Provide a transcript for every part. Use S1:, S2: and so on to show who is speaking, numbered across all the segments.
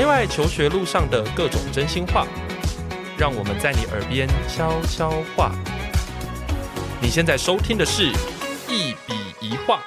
S1: 内外求学路上的各种真心话，让我们在你耳边悄悄话。你现在收听的是一笔一画。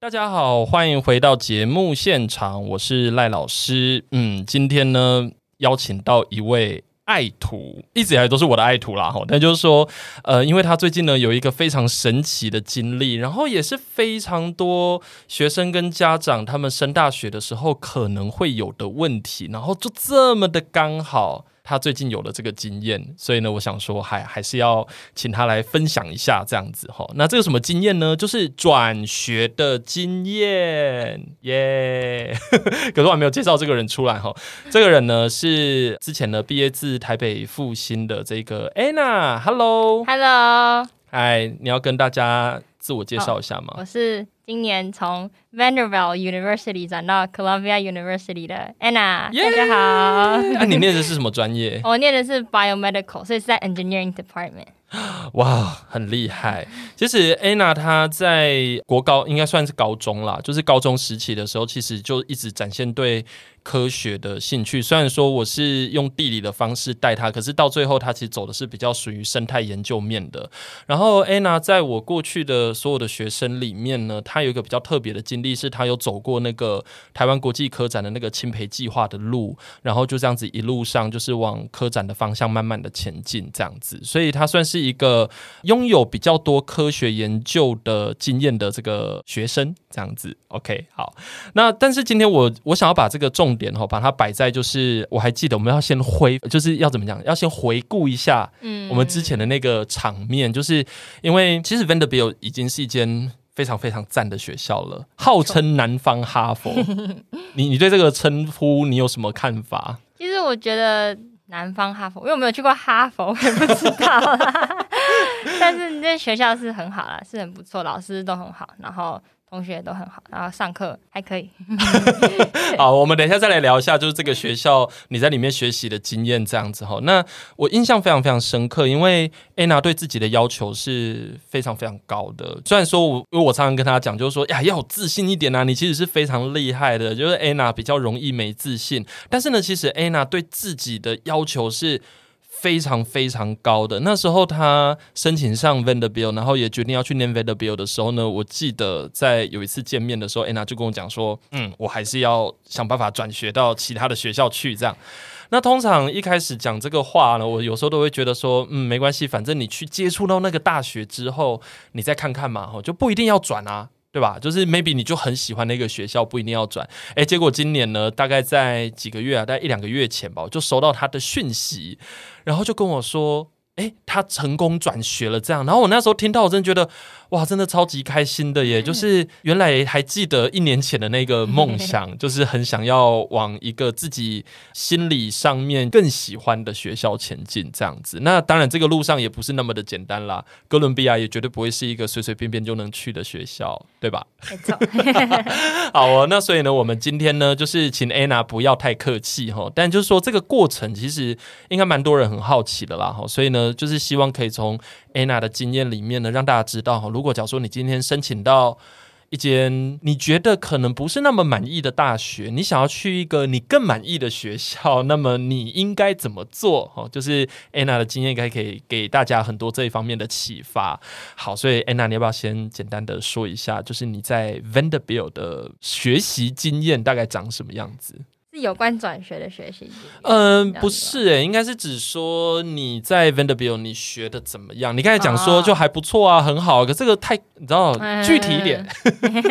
S1: 大家好，欢迎回到节目现场，我是赖老师。嗯，今天呢，邀请到一位。爱徒一直以来都是我的爱徒啦，哈，但就是说，呃，因为他最近呢有一个非常神奇的经历，然后也是非常多学生跟家长他们升大学的时候可能会有的问题，然后就这么的刚好。他最近有了这个经验，所以呢，我想说还还是要请他来分享一下这样子哈。那这个什么经验呢？就是转学的经验耶。Yeah! 可是我还没有介绍这个人出来哈。这个人呢是之前呢毕业自台北复兴的这个 Anna，Hello，Hello，嗨，你要跟大家自我介绍一下吗？
S2: 我是今年从 Vanderbilt University 转到 Columbia University 的 Anna，、yeah! 大家好。
S1: 那、啊、你念的是什么专业？
S2: 我念的是 Biomedical，所以是在 Engineering Department。
S1: 哇，很厉害！其实 Anna 她在国高应该算是高中啦，就是高中时期的时候，其实就一直展现对科学的兴趣。虽然说我是用地理的方式带他，可是到最后他其实走的是比较属于生态研究面的。然后 Anna 在我过去的所有的学生里面呢，他有一个比较特别的经历，是他有走过那个台湾国际科展的那个青培计划的路，然后就这样子一路上就是往科展的方向慢慢的前进，这样子。所以他算。是一个拥有比较多科学研究的经验的这个学生，这样子，OK，好。那但是今天我我想要把这个重点哈，把它摆在就是我还记得我们要先回，就是要怎么讲，要先回顾一下，嗯，我们之前的那个场面，就是因为其实 Vanderbilt 已经是一间非常非常赞的学校了，号称南方哈佛。你你对这个称呼你有什么看法？
S2: 其实我觉得。南方哈佛，因为我没有去过哈佛，我也不知道啦。但是这学校是很好啦，是很不错，老师都很好，然后。同学都很好，然后上课还可以。
S1: 好，我们等一下再来聊一下，就是这个学校你在里面学习的经验这样子哈。那我印象非常非常深刻，因为 Anna 对自己的要求是非常非常高的。虽然说我，因为我常常跟她讲，就是说呀，要有自信一点啊，你其实是非常厉害的。就是 Anna 比较容易没自信，但是呢，其实 Anna 对自己的要求是。非常非常高的。那时候他申请上 Vanderbilt，然后也决定要去念 Vanderbilt 的时候呢，我记得在有一次见面的时候，Anna 就跟我讲说：“嗯，我还是要想办法转学到其他的学校去。”这样。那通常一开始讲这个话呢，我有时候都会觉得说：“嗯，没关系，反正你去接触到那个大学之后，你再看看嘛，就不一定要转啊。”对吧？就是 maybe 你就很喜欢那个学校，不一定要转。哎，结果今年呢，大概在几个月啊，大概一两个月前吧，我就收到他的讯息，然后就跟我说。诶，他成功转学了，这样。然后我那时候听到，我真的觉得，哇，真的超级开心的耶！就是原来还记得一年前的那个梦 想，就是很想要往一个自己心理上面更喜欢的学校前进，这样子。那当然，这个路上也不是那么的简单啦。哥伦比亚也绝对不会是一个随随便便就能去的学校，对吧？没错。好哦，那所以呢，我们今天呢，就是请 Anna 不要太客气哈。但就是说，这个过程其实应该蛮多人很好奇的啦哈。所以呢。就是希望可以从 Anna 的经验里面呢，让大家知道哈，如果假如说你今天申请到一间你觉得可能不是那么满意的大学，你想要去一个你更满意的学校，那么你应该怎么做？哈，就是 Anna 的经验应该可以给大家很多这一方面的启发。好，所以 Anna，你要不要先简单的说一下，就是你在 Vanderbilt 的学习经验大概长什么样子？
S2: 有关转学的学习，
S1: 嗯，不是诶、欸，应该是指说你在 Vanderbilt 你学的怎么样？你刚才讲说就还不错啊，很好，可这个太你知道具体一点。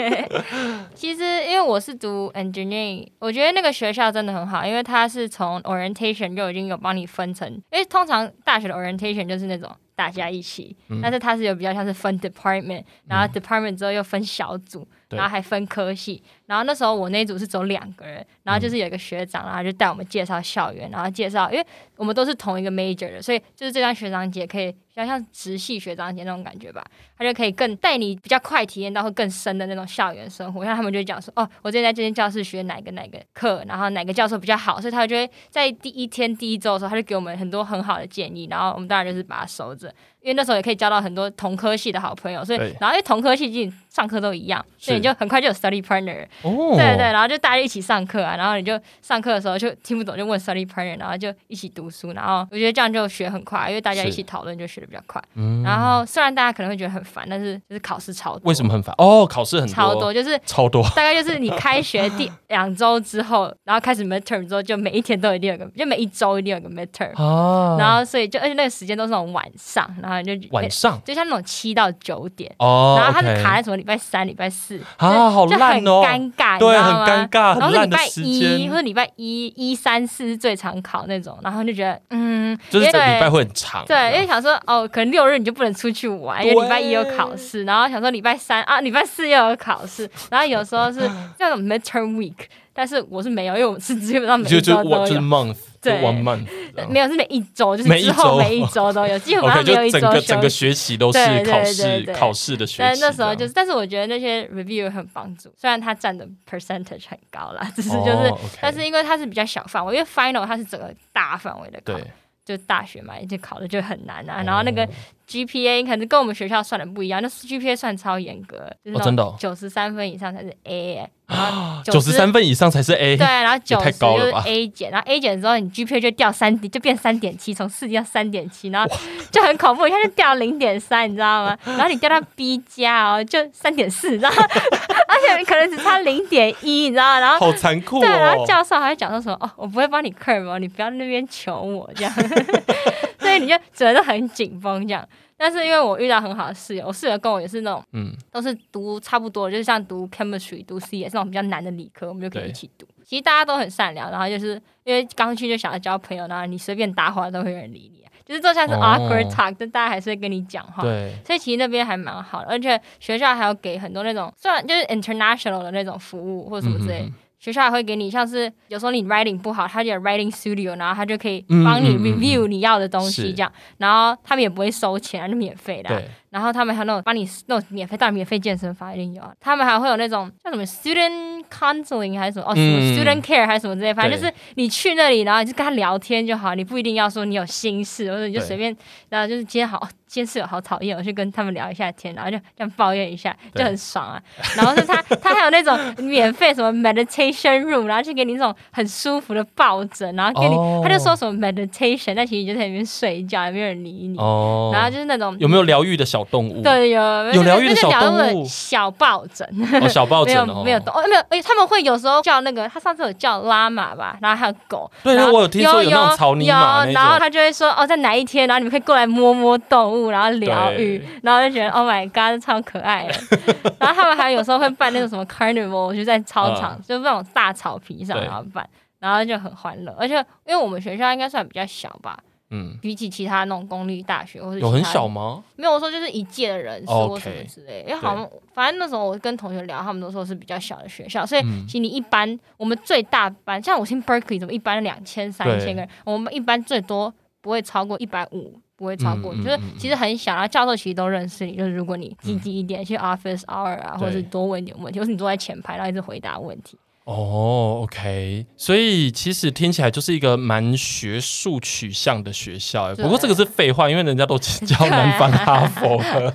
S2: 其实因为我是读 engineering，我觉得那个学校真的很好，因为它是从 orientation 就已经有帮你分成，因为通常大学的 orientation 就是那种。大家一起，但是它是有比较像是分 department，然后 department 之后又分小组，然后还分科系。然后那时候我那一组是走两个人，然后就是有一个学长，然后就带我们介绍校园，然后介绍，因为我们都是同一个 major 的，所以就是这段学长姐可以比较像直系学长姐那种感觉吧，他就可以更带你比较快体验到会更深的那种校园生活。像他们就讲说，哦，我之前在这间教室学哪个哪个课，然后哪个教授比较好，所以他就会在第一天第一周的时候，他就给我们很多很好的建议，然后我们当然就是把它收着。因为那时候也可以交到很多同科系的好朋友，所以然后因为同科系进上课都一样，所以你就很快就有 study partner。
S1: 哦，
S2: 对对，然后就大家一起上课啊，然后你就上课的时候就听不懂就问 study partner，然后就一起读书，然后我觉得这样就学很快，因为大家一起讨论就学的比较快。
S1: 嗯，
S2: 然后虽然大家可能会觉得很烦，但是就是考试超多。
S1: 为什么很烦？哦，考试很多，
S2: 超多，就是
S1: 超多，
S2: 大概就是你开学第两周之后，然后开始 midterm 之后，就每一天都一定有个，就每一周一定有个 midterm
S1: 啊，
S2: 然后所以就而且那个时间都是那种晚上，然后就
S1: 晚上？
S2: 就像那种七到九点
S1: 哦，
S2: 然后他是卡在什么礼拜三、礼拜四
S1: 啊，好烂哦，
S2: 尴尬，
S1: 对，很尴尬，
S2: 然后是礼拜
S1: 一
S2: 或者礼拜一、一三四是最常考那种，然后就觉得嗯，
S1: 就是这礼拜会很长，
S2: 对，因为想说哦，可能六日你就不能出去玩，因为礼拜一有考试，然后想说礼拜三啊，礼拜四又有考试，然后有时候是 这种 midterm week，但是我是没有，因为我是基本上每一周都有，
S1: 就是 month，
S2: 对
S1: ，one month，
S2: 没有是每一周，就是之后每一周都有，基本上没有一周
S1: 整个学期都是考试考试的学期。
S2: 但那时候就是，但是我觉得那些 review 很帮助，虽然它占的 percentage 很高啦，只是就是，但是因为它是比较小范围，因为 final 它是整个大范围的考。就大学嘛，就考的就很难啊。然后那个 GPA 可能跟我们学校算的不一样，那 GPA 算超严格，就是真的九十三分以上才是 A，啊
S1: 九十三分以上才是 A。
S2: 对，然后 九十就是 A 减，然后 A 减之后你 GPA 就掉三点，就变三点七，从四掉三点七，然后 就很恐怖，一下就掉零点三，你知道吗？然后你掉到 B 加哦，就三点四，然后 而且可能只差零点一，你知道吗？然后
S1: 好残酷。
S2: 对，然后教授还会讲说什么哦，我不会帮你 curve 哦，你不要那边求我这样。所以你就整个都很紧绷这样，但是因为我遇到很好的室友，我室友跟我也是那种，嗯，都是读差不多，就是像读 chemistry、读 CS 那种比较难的理科，我们就可以一起读。其实大家都很善良，然后就是因为刚去就想要交朋友，然后你随便搭话都会有人理你，就是就像是 awkward talk，但大家还是会跟你讲话。对，所以其实那边还蛮好的，而且学校还有给很多那种，虽然就是 international 的那种服务或者什么之类。学校还会给你，像是有时候你 writing 不好，他就有 writing studio，然后他就可以帮你 review 你要的东西，这样，然后他们也不会收钱，就免费的。对。然后他们还有那种帮你那种免费，当然免费健身房一定有啊。他们还会有那种叫什么 student counseling 还是什么哦，什么 student care 还是什么之类，反正就是你去那里，然后你就跟他聊天就好，你不一定要说你有心事，或者你就随便，然后就是今天好，今天室友好讨厌，我去跟他们聊一下天，然后就这样抱怨一下，就很爽啊。然后是他，他还有那种免费什么 meditation room，然后去给你那种很舒服的抱枕，然后给你，他就说什么 meditation，但其实你就在里面睡觉，也没有人理你。哦。然后就是那种
S1: 有没有疗愈的小动物？
S2: 对，有
S1: 有疗愈的小动物，
S2: 小抱枕，
S1: 小抱枕
S2: 没有没有动，没有，而且他们会有时候叫那个，他上次有叫拉玛吧，然后还有狗。
S1: 对，我有听说有那种草泥马，
S2: 然后他就会说哦，在哪一天，然后你们可以过来摸摸动物，然后疗愈，然后就觉得 Oh my God，超可爱。然后他们还有时候会办那种什么 Carnival，就在操场，就那种大草皮上然后办，然后就很欢乐。而且因为我们学校应该算比较小吧。嗯，比起其他那种公立大学或者
S1: 有很小吗？
S2: 没有，我说就是一届的人数或什么之类。因为好像反正那时候我跟同学聊，他们都说是比较小的学校，所以其实你一般我们最大班，像我听 Berkeley 怎么一般两千三千个人，我们一般最多不会超过一百五，不会超过，就是其实很小。然后教授其实都认识你，就是如果你积极一点去 office hour 啊，或者是多问点问题，或是你坐在前排，然后一直回答问题。
S1: 哦、oh，OK，所以其实听起来就是一个蛮学术取向的学校。不过这个是废话，因为人家都教南方哈佛的。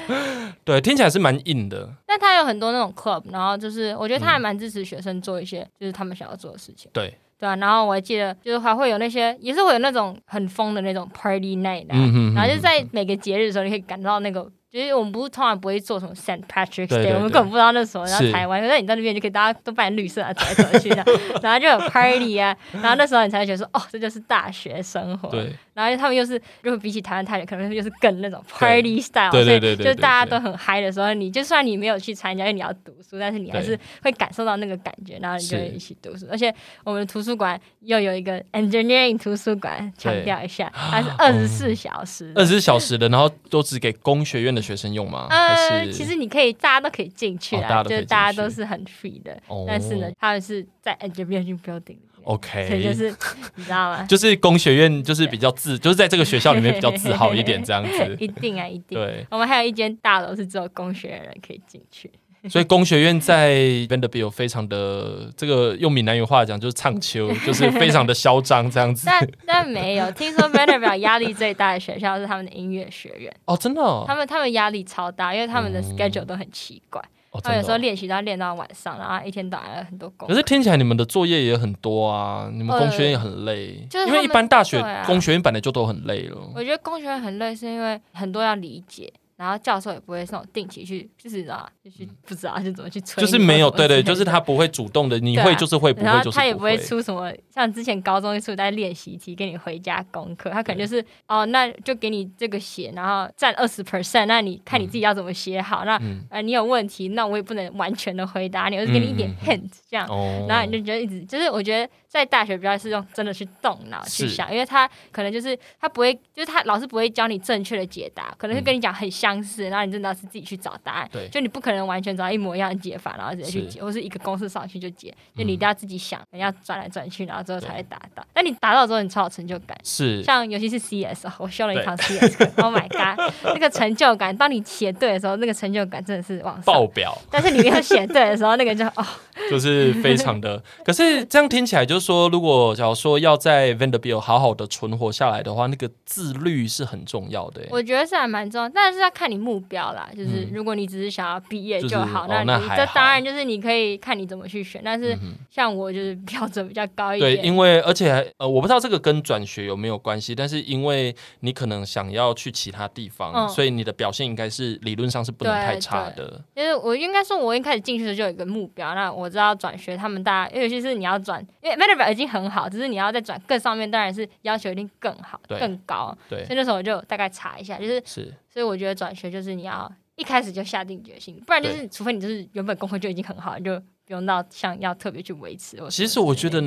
S1: 对，听起来是蛮硬的。
S2: 但他有很多那种 club，然后就是我觉得他还蛮支持学生做一些就是他们想要做的事情。
S1: 对，
S2: 对啊。然后我还记得就是还会有那些也是会有那种很疯的那种 party night，啊嗯、哼哼然后就在每个节日的时候，你可以感到那个。就是我们不是通常不会做什么 Saint Patrick's Day，我们根本不知道那时候在台湾，可是你在那边就可以大家都扮绿色啊，走来走去的，然后就有 party 啊，然后那时候你才会觉得说，哦，这就是大学生活。对。然后他们又是，如果比起台湾大学，可能又是更那种 party style，所以就大家都很嗨的时候，你就算你没有去参加，因为你要读书，但是你还是会感受到那个感觉，然后你就会一起读书。而且我们的图书馆又有一个 engineering 图书馆，强调一下，它是二十四小时，
S1: 二十四小时的，然后都只给工学院的学生用吗？
S2: 呃，其实你可以，大家都可以进去啊，就是大家都是很 free 的。但是呢，他们是在 engineering building。
S1: OK，
S2: 所以就是你知道吗？
S1: 就是工学院就是比较自，就是在这个学校里面比较 自豪一点这样子。
S2: 一定啊，一定。
S1: 对，
S2: 我们还有一间大楼是只有工学院人可以进去。
S1: 所以工学院在 Vanderbilt 非常的这个用闽南语话讲就是唱秋，就是非常的嚣张这样子。
S2: 但但没有听说 Vanderbilt 压力最大的学校是他们的音乐学院
S1: 哦，真的、哦，
S2: 他们他们压力超大，因为他们的 schedule 都很奇怪。嗯
S1: 哦、
S2: 他有时候练习都要练到晚上，然后一天到晚有很多工。
S1: 可是听起来你们的作业也很多啊，你们工学院也很累，
S2: 就是
S1: 因为一般大学工学院本来就都很累了。
S2: 我觉得工学院很累，是因为很多要理解。然后教授也不会那种定期去，就是啊，就是不知道就怎么去催，
S1: 就是没有对对，就是他不会主动的，你会就是会，不会就是。
S2: 他也不会出什么，像之前高中一出在练习题给你回家功课，他可能就是哦，那就给你这个写，然后占二十 percent，那你看你自己要怎么写好。那呃你有问题，那我也不能完全的回答你，我是给你一点 hint 这样，然后你就觉得一直就是我觉得。在大学比较是用真的去动脑去想，因为他可能就是他不会，就是他老师不会教你正确的解答，可能是跟你讲很相似，然后你真的要是自己去找答案。对，就你不可能完全找到一模一样的解法，然后直接去解，或是一个公式上去就解，就你一定要自己想，你要转来转去，然后最后才会达到。但你达到之后，你超有成就感。是，像尤其是 CS，我修了一堂 CS，Oh my god，那个成就感，当你写对的时候，那个成就感真的是往上
S1: 爆表。
S2: 但是你没有写对的时候，那个就哦，
S1: 就是非常的。可是这样听起来就是说，如果假如说要在 Vanderbilt 好好的存活下来的话，那个自律是很重要的。
S2: 我觉得是还蛮重要，但是要看你目标啦。就是如果你只是想要毕业就好，那你这当然就是你可以看你怎么去选。但是像我就是标准比较高一点。
S1: 对，因为而且呃，我不知道这个跟转学有没有关系，但是因为你可能想要去其他地方，所以你的表现应该是理论上是不能太差的。
S2: 因为我应该说，我一开始进去的时候就有一个目标。那我知道转学，他们大家尤其是你要转，因为 Vanderbilt 已经很好。只是你要再转更上面，当然是要求一定更好、更高。对，所以那时候我就大概查一下，就是，是所以我觉得转学就是你要一开始就下定决心，不然就是除非你就是原本功课就已经很好，你就不用到像要特别去维持。
S1: 其实我觉得。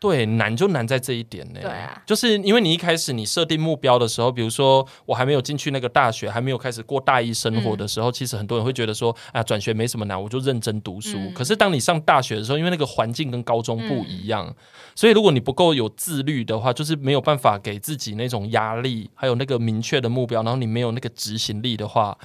S1: 对，难就难在这一点呢。
S2: 对啊，
S1: 就是因为你一开始你设定目标的时候，比如说我还没有进去那个大学，还没有开始过大一生活的时候，嗯、其实很多人会觉得说，啊，转学没什么难，我就认真读书。嗯、可是当你上大学的时候，因为那个环境跟高中不一样，嗯、所以如果你不够有自律的话，就是没有办法给自己那种压力，还有那个明确的目标，然后你没有那个执行力的话。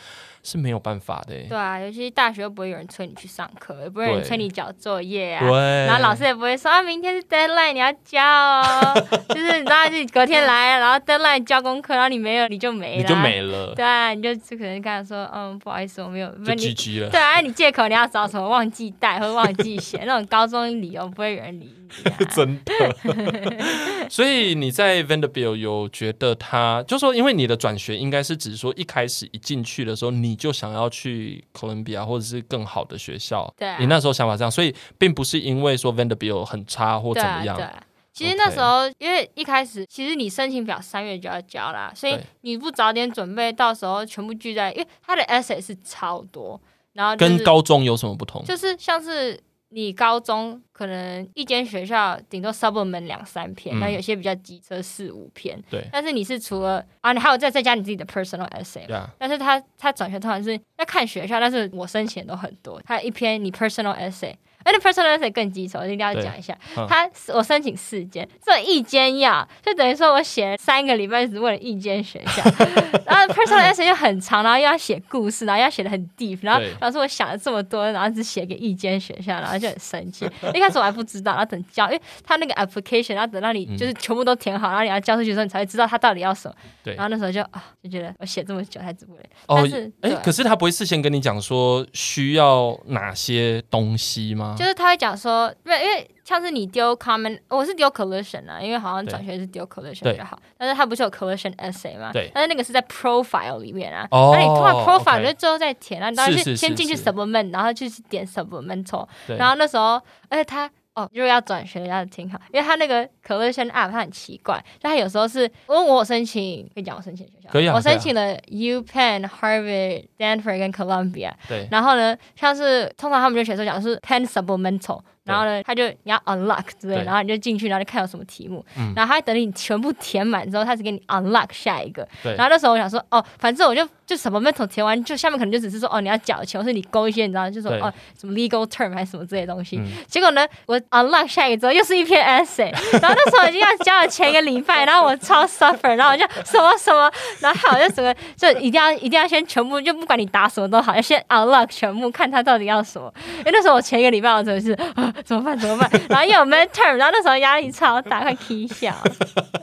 S1: 是没有办法的。
S2: 对啊，尤其是大学又不会有人催你去上课，也不会有人催你交作业啊。对。然后老师也不会说啊，明天是 deadline，你要交哦。就是你知道，自己隔天来，然后 deadline 交功课，然后你没有，你就没了。
S1: 你就没了。
S2: 对啊，你就可能跟他说，嗯，不好意思，我没有。
S1: 就 GG 了。
S2: 对啊，你借口你要找什么忘记带或忘记写那种高中理由，不会有人理。
S1: 真的。所以你在 Vanderbilt 有觉得他，就说因为你的转学应该是指说一开始一进去的时候你。就想要去哥伦比亚或者是更好的学校，对啊，你那时候想法这样，所以并不是因为说 Vanderbilt 很差或怎么样。对啊，对啊，
S2: 其实那时候因为一开始，其实你申请表三月就要交啦，所以你不早点准备，到时候全部聚在，因为他的 essay 是超多，然后、就是、
S1: 跟高中有什么不同？
S2: 就是像是。你高中可能一间学校顶多 supplement 两三篇，那、嗯、有些比较机车四五篇。对。但是你是除了啊，你还有再再加你自己的 personal essay。但是他他转学通常是要看学校，但是我申请都很多，他一篇你 personal essay。而且 personal essay 更棘手，我一定要讲一下。嗯、他我申请四间，这一间要，就等于说我写了三个礼拜只为了一间学校。然后 personal essay 又很长，然后又要写故事，然后要写的很 deep，然后老师我想了这么多，然后只写给一间学校，然后就很生气。一开始我还不知道，然后等交，因为他那个 application，然后等到你就是全部都填好，然后你要交出去的时候，你才会知道他到底要什么。对。然后那时候就啊，就觉得我写这么久还只为了。哦。但是，哎，
S1: 可是他不会事先跟你讲说需要哪些东西吗？
S2: 就是他会讲说，因为因为像是你丢 comment，我是丢 collision 啊，因为好像转学是丢 collision 比较好，但是他不是有 collision essay 吗？对，但是那个是在 profile 里面啊，那你通过 profile 就最后再填啊，当然是先进去 supplement，然后就是点 supplemental，然后那时候，而且他。哦，如果要转学要挺好，因为他那个 collection app 它很奇怪，就他有时候是，因为我申请，可以讲我申请学校，可以啊，我申请了 UPenn、Harvard、Stanford 跟 Columbia，对，然后呢，像是通常他们就写说讲是 Penn supplemental。然后呢，他就你要 unlock 之类，然后你就进去，然后就看有什么题目，然后他等你全部填满之后，他才给你 unlock 下一个。然后那时候我想说，哦，反正我就就什么 mental 填完，就下面可能就只是说，哦，你要缴钱，或是你勾一些，你知道，就说哦，什么 legal term 还是什么这些东西。结果呢，我 unlock 下一个之后，又是一篇 essay，然后那时候已经要交了前一个礼拜，然后我超 suffer，然后我就什么什么，然后我就整个就一定要一定要先全部，就不管你答什么都好，要先 unlock 全部，看他到底要什么。因为那时候我前一个礼拜我真的是啊，怎么办怎么办？然后又有 midterm，然后那时候压力超大，快踢笑。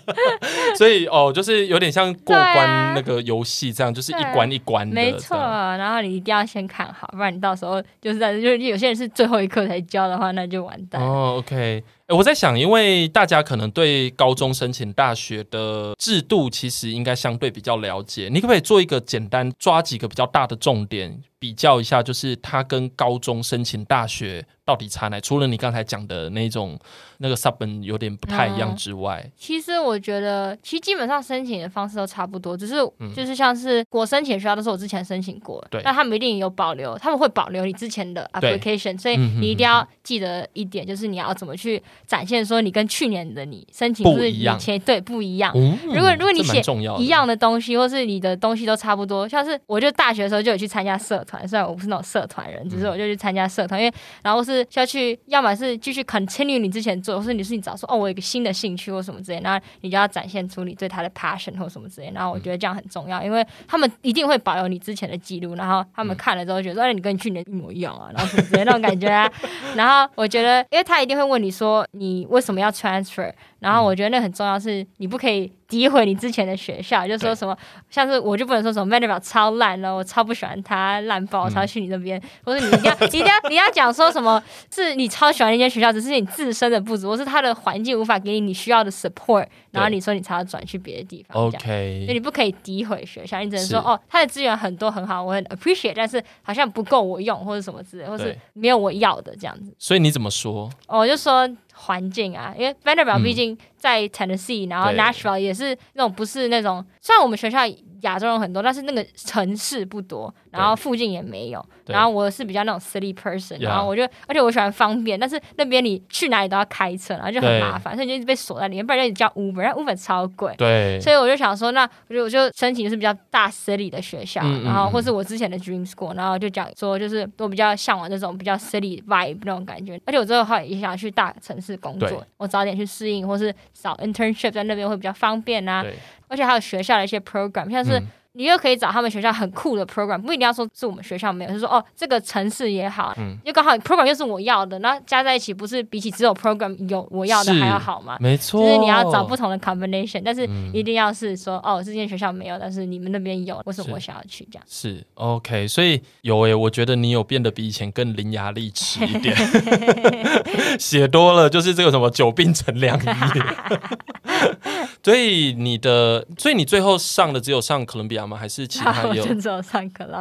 S1: 所以哦，就是有点像过关那个游戏这样，就是一关一关的。
S2: 没错，然后你一定要先看好，不然你到时候就是在就是有些人是最后一刻才交的话，那就完蛋。
S1: 哦，OK。我在想，因为大家可能对高中申请大学的制度其实应该相对比较了解，你可不可以做一个简单抓几个比较大的重点？比较一下，就是它跟高中申请大学到底差哪？除了你刚才讲的那种那个 sub 有点不太一样之外，
S2: 嗯，其实我觉得，其实基本上申请的方式都差不多，只是就是像是我申请的学校都是我之前申请过，对，那他们一定有保留，他们会保留你之前的 application，所以你一定要记得一点，就是你要怎么去展现说你跟去年的你申请是以前对不一样。嗯、如果如果你写一样的东西，或是你的东西都差不多，像是我就大学的时候就有去参加社团。虽然我不是那种社团人，只是我就去参加社团，因为然后是要去，要么是继续 continue 你之前做，或是你是你找说哦，我有一个新的兴趣或什么之类，然后你就要展现出你对他的 passion 或什么之类，然后我觉得这样很重要，因为他们一定会保留你之前的记录，然后他们看了之后觉得，哎，你跟你去年一模一样啊，然后什么之类那种感觉啊，然后我觉得，因为他一定会问你说你为什么要 transfer。然后我觉得那很重要，是你不可以诋毁你之前的学校，就说什么像是我就不能说什么 Vanderbilt 超烂了，我超不喜欢他烂爆，我超去你那边，或者你一定要 一定要你要讲说什么是你超喜欢那间学校，只是你自身的不足，或是他的环境无法给你你需要的 support，然后你说你才要转去别的地方。OK，所以你不可以诋毁学校，你只能说哦，他的资源很多很好，我很 appreciate，但是好像不够我用，或者什么之类，或是没有我要的这样子。
S1: 所以你怎么说？
S2: 我就说。环境啊，因为 Vanderbilt 毕竟在 Tennessee，、嗯、然后 Nashville 也是那种不是那种，虽然我们学校亚洲人很多，但是那个城市不多。然后附近也没有，然后我是比较那种 city person，然后我就，而且我喜欢方便，但是那边你去哪里都要开车，然后就很麻烦，所以就一直被锁在里面，不然就叫 Uber，但 Uber 超贵，对，所以我就想说，那我就我就申请的是比较大 city 的学校，然后或是我之前的 dream school，然后就讲说，就是我比较向往这种比较 city vibe 那种感觉，而且我之后也想去大城市工作，我早点去适应，或是找 internship 在那边会比较方便啊，而且还有学校的一些 program，像是。你又可以找他们学校很酷的 program，不一定要说是我们学校没有，就是说哦，这个城市也好，嗯，又刚好 program 又是我要的，那加在一起不是比起只有 program 有我要的还要好吗？没错，就是你要找不同的 combination，但是一定要是说哦，这间学校没有，但是你们那边有，或是我想要去这样。是
S1: OK，所以有诶，我觉得你有变得比以前更伶牙俐齿一点，写多了就是这个什么久病成良医。所以你的，所以你最后上的只有上哥伦比亚吗？还是其他也有？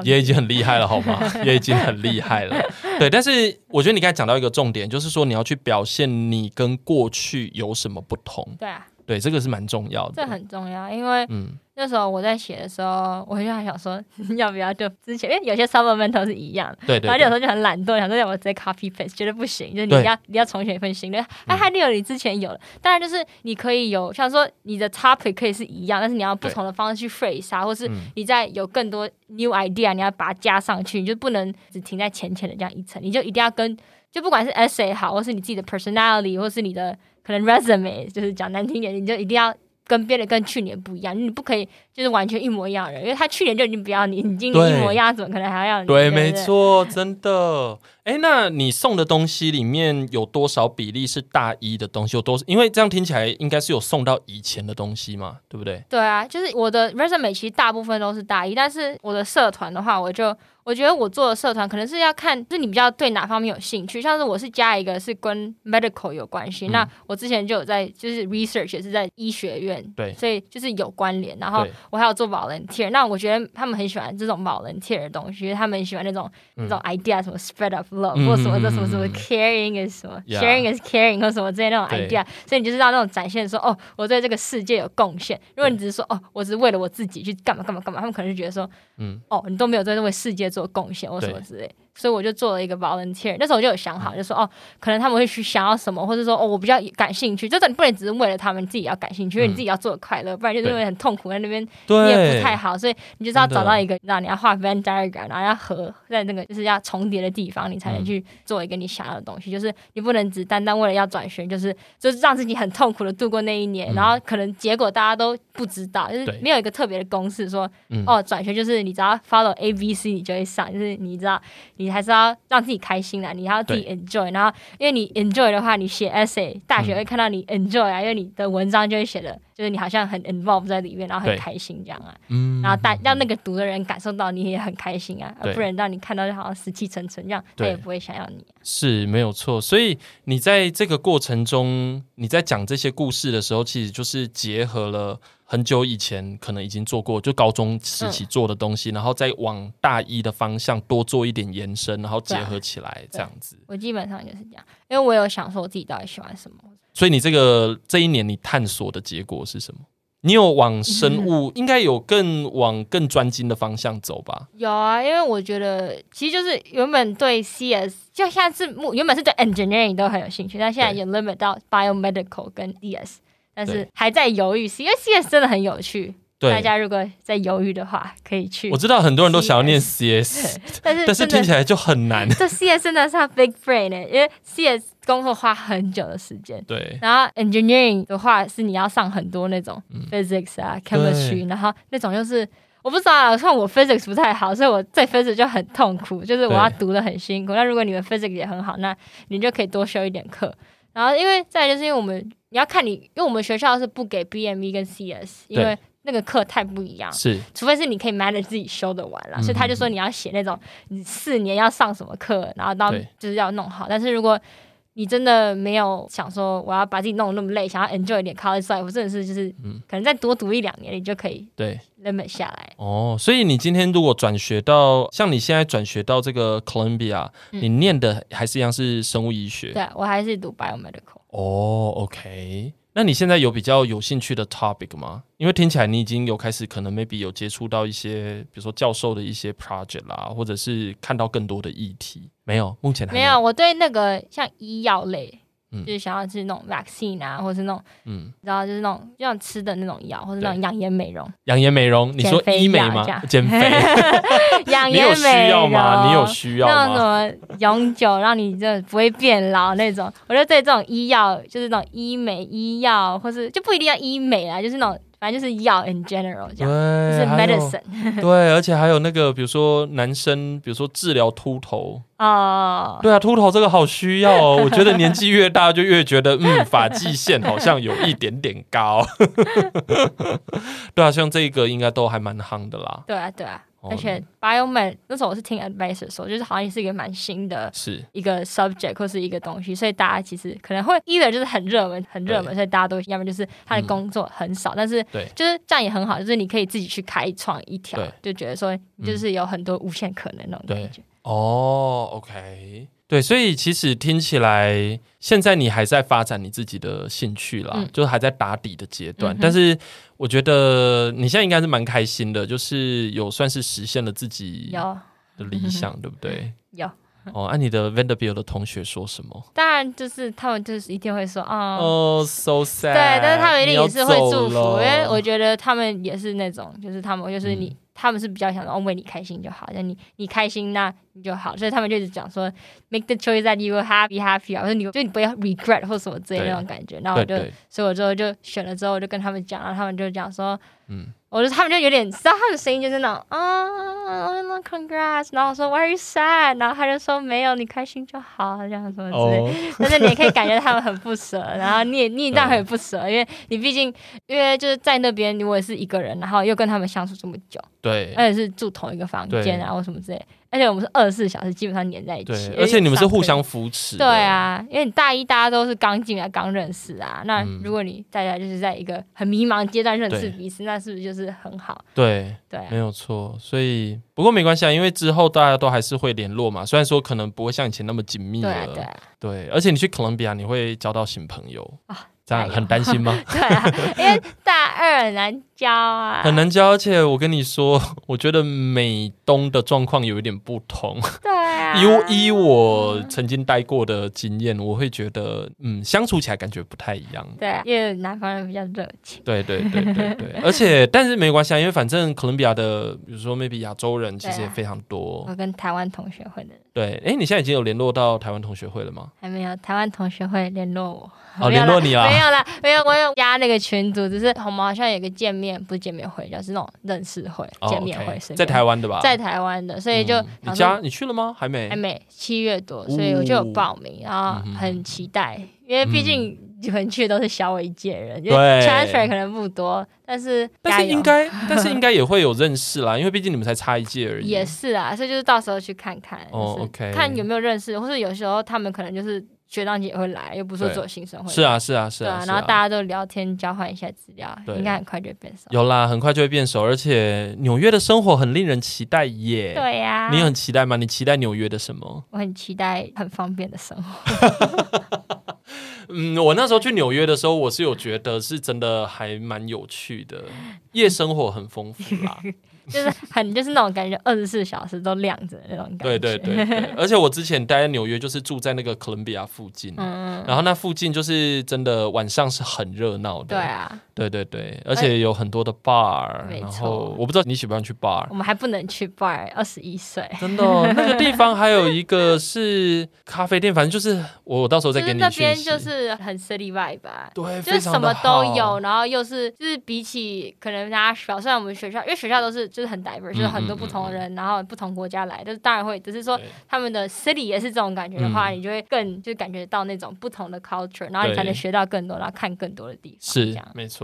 S1: 也已经很厉害了，好吗？也已经很厉害了。对，但是我觉得你刚才讲到一个重点，就是说你要去表现你跟过去有什么不同。对啊。对，这个是蛮重要的。
S2: 这很重要，因为那时候我在写的时候，我就还想说，要不要就之前，因为有些 supplemental 是一样的，对，对，对，然后有时候就很懒惰，想说要不要直接 copy paste，觉得不行，就是你要你要重写一份新的。哎，还有你之前有的，当然就是你可以有，像说你的 topic 可以是一样，但是你要不同的方式去 phrase 啊，或是你在有更多 new idea，你要把它加上去，你就不能只停在浅浅的这样一层，你就一定要跟，就不管是 essay 好，或是你自己的 personality，或是你的。可能 resume 就是讲难听点，你就一定要跟别人跟去年不一样，你不可以就是完全一模一样的人，因为他去年就已经不要你，你今年一模一样，怎么可能还要你？
S1: 对，没错，真的。哎，那你送的东西里面有多少比例是大一的东西？有多？因为这样听起来应该是有送到以前的东西嘛，对不对？
S2: 对啊，就是我的 resume 其实大部分都是大一，但是我的社团的话，我就。我觉得我做的社团可能是要看，就是你比较对哪方面有兴趣。像是我是加一个是跟 medical 有关系，嗯、那我之前就有在就是 research 也是在医学院，对，所以就是有关联。然后我还有做 volunteer，那我觉得他们很喜欢这种 volunteer 的东西，因为他们很喜欢那种、嗯、那种 idea，什么 spread of love、嗯、或什么的什么什么 caring is 什么 sharing is caring 或什么之类那种 idea，所以你就知道那种展现说哦，我对这个世界有贡献。如果你只是说哦，我只是为了我自己去干嘛干嘛干嘛，他们可能就觉得说，嗯，哦，你都没有在为世界做贡献或什么之类，所以我就做了一个 volunteer。那时候我就有想好，就说哦，可能他们会去想要什么，或者说哦，我比较感兴趣。就是你不能只是为了他们，自己要感兴趣，因为你自己要做的快乐，不然就是因为很痛苦在那边你也不太好。所以你就是要找到一个，让你要画 Venn diagram，然后要合在那个就是要重叠的地方，你才能去做一个你想要的东西。就是你不能只单单为了要转学，就是就是让自己很痛苦的度过那一年，然后可能结果大家都不知道，就是没有一个特别的公式说哦，转学就是你只要 follow A B C，你就会上，就是你知道你。还是要让自己开心啦，你要自己 enjoy，然后因为你 enjoy 的话，你写 essay，大学会看到你 enjoy 啊，嗯、因为你的文章就会写的，就是你好像很 involved 在里面，然后很开心这样啊，嗯，然后大让那个读的人感受到你也很开心啊，而不然让你看到就好像死气沉沉这样，他也不会想要你、啊。
S1: 是没有错，所以你在这个过程中，你在讲这些故事的时候，其实就是结合了。很久以前可能已经做过，就高中时期做的东西，嗯、然后再往大一的方向多做一点延伸，然后结合起来这样子。
S2: 我基本上就是这样，因为我有想说我自己到底喜欢什么。
S1: 所以你这个这一年你探索的结果是什么？你有往生物，嗯、应该有更往更专精的方向走吧？
S2: 有啊，因为我觉得其实就是原本对 CS 就像是原本是对 engineering 都很有兴趣，但现在也 limit 到 biomedical 跟 DS。但是还在犹豫，因为 CS 真的很有趣。对大家如果在犹豫的话，可以去。
S1: 我知道很多人都想要念 CS，但是但是听起来就很难。
S2: 这 CS 真的是 big brain 呢，因为 CS 工作花很久的时间。
S1: 对。
S2: 然后 engineering 的话是你要上很多那种 physics 啊、嗯、chemistry，然后那种就是我不知道啊，像我 physics 不太好，所以我在 physics 就很痛苦，就是我要读的很辛苦。那如果你们 physics 也很好，那你就可以多修一点课。然后因为再就是因为我们。你要看你，因为我们学校是不给 BME 跟 CS，因为那个课太不一样。是，除非是你可以 manage 自己修的完了，嗯、所以他就说你要写那种你四年要上什么课，然后到就是要弄好。但是如果你真的没有想说我要把自己弄得那么累，想要 enjoy 一点 college life，我真的是就是，可能再多读一两年，你就可以对 limit 下来。
S1: 哦，所以你今天如果转学到像你现在转学到这个 Columbia，、嗯、你念的还是一样是生物医学？
S2: 对，我还是读 biomedical。
S1: 哦、oh，OK，那你现在有比较有兴趣的 topic 吗？因为听起来你已经有开始可能 maybe 有接触到一些，比如说教授的一些 project 啦，或者是看到更多的议题。没有，目前还没有。
S2: 没有，我对那个像医药类。就是想要吃那种 vaccine 啊，或者是那种，嗯，然后就是那种像吃的那种药，或者那种养颜美容。
S1: 养颜美容，你说医美吗？减肥。
S2: 养颜美容
S1: 吗？你有需要吗？
S2: 那种什么永久让你就不会变老那种，我觉得对这种医药，就是那种医美医药，或是就不一定要医美啊，就是那种。反正就是药 in general 这样，对就是 medicine。
S1: 对，而且还有那个，比如说男生，比如说治疗秃头哦。对啊，秃头这个好需要哦。我觉得年纪越大，就越觉得嗯，发际线好像有一点点高。对啊，像这个应该都还蛮夯的啦。
S2: 对啊，对啊。而且 biomed 那时候我是听 advisor 说，就是好像也是一个蛮新的，是。一个 subject 或是一个东西，所以大家其实可能会 either 就是很热门，很热门，所以大家都要么就是他的工作很少，嗯、但是就是这样也很好，就是你可以自己去开创一条，就觉得说就是有很多无限可能那种感觉。
S1: 哦，OK。对，所以其实听起来，现在你还在发展你自己的兴趣啦，嗯、就是还在打底的阶段。嗯、但是我觉得你现在应该是蛮开心的，就是有算是实现了自己的理想，对不对？
S2: 有
S1: 哦。按、啊、你的 Vanderbilt 的同学说什么？
S2: 当然就是他们就是一定会说啊，
S1: 哦、oh,，so sad。
S2: 对，但是他们一定也是会祝福，因为我觉得他们也是那种，就是他们就是你。嗯他们是比较想说，哦，为你开心就好，那你你开心那你就好，所以他们就一直讲说，make the choice that you will happy happy 啊，或者你就你不要 regret 或什么之类那种感觉，然后我就，所以我之后就选了之后，我就跟他们讲，然后他们就讲说，嗯。我觉得他们就有点，知道他的声音就是那种啊、oh,，congrats，然后我说 why are you sad，然后他就说没有，你开心就好，这样什么之类。Oh. 但是你也可以感觉他们很不舍，然后你也你也当然很不舍，因为你毕竟因为就是在那边，我也是一个人，然后又跟他们相处这么久，对，而且是住同一个房间啊，或什么之类。而且我们是二十四小时基本上黏在一起，对，
S1: 而且你们是互相扶持。
S2: 对啊，因为你大一大家都是刚进来刚认识啊，那如果你大家就是在一个很迷茫阶段认识彼此，那是不是就是很好？
S1: 对对，对啊、没有错。所以不过没关系啊，因为之后大家都还是会联络嘛，虽然说可能不会像以前那么紧密了。对啊，对啊，对，而且你去哥伦比亚你会交到新朋友啊。这样很担心吗？
S2: 对啊，因为大二很难教啊，
S1: 很难教。而且我跟你说，我觉得美东的状况有一点不同。
S2: 对啊，
S1: 以以我曾经待过的经验，我会觉得，嗯，相处起来感觉不太一样。
S2: 对啊，因为南方人比较热情。
S1: 对对对对对，而且但是没关系啊，因为反正哥伦比亚的，比如说 maybe 亚洲人其实也非常多。
S2: 我跟台湾同学会的。
S1: 对，哎，你现在已经有联络到台湾同学会了吗？
S2: 还没有，台湾同学会联络我。
S1: 哦，联络你啊？
S2: 没有啦，没有，我有加那个群组，只是我们好像有个见面，不是见面会，就是那种认识会、见面会，是在
S1: 台湾的吧？
S2: 在台湾的，所以就
S1: 你家你去了吗？还没，
S2: 还没，七月多，所以我就有报名，然后很期待，因为毕竟你们去的都是小我一届人，对，transfer 可能不多，但是
S1: 但是应该，但是应该也会有认识啦，因为毕竟你们才差一届而已。
S2: 也是啊，所以就是到时候去看看，看有没有认识，或是有时候他们可能就是。学长姐也会来，又不是说做新生会。
S1: 是啊，是啊，是啊。
S2: 对啊，然后大家都聊天，交换一下资料，应该很快就会变熟。
S1: 有啦，很快就会变熟，而且纽约的生活很令人期待耶。
S2: 对呀。
S1: 你很期待吗？你期待纽约的什么？
S2: 我很期待很方便的生活。
S1: 嗯，我那时候去纽约的时候，我是有觉得是真的还蛮有趣的，夜生活很丰富啦。
S2: 就是很就是那种感觉，二十四小时都亮着那种感觉。
S1: 对对对对，而且我之前待在纽约，就是住在那个哥伦比亚附近，嗯，然后那附近就是真的晚上是很热闹的。
S2: 对啊，
S1: 对对对，而且有很多的 bar，
S2: 没错。
S1: 然后我不知道你喜不喜欢去 bar。
S2: 我们还不能去 bar，二十一岁。
S1: 真的，那个地方还有一个是咖啡店，反正就是我到时候再给你。
S2: 那边就是很 city vibe 吧，
S1: 对，
S2: 就是什么都有，然后又是就是比起可能大家小，虽然我们学校因为学校都是。就是很 diverse，就是很多不同的人，嗯嗯嗯、然后不同国家来，就是当然会，只是说他们的 city 也是这种感觉的话，你就会更就感觉到那种不同的 culture，然后你才能学到更多，然后看更多的地方。
S1: 是，没错。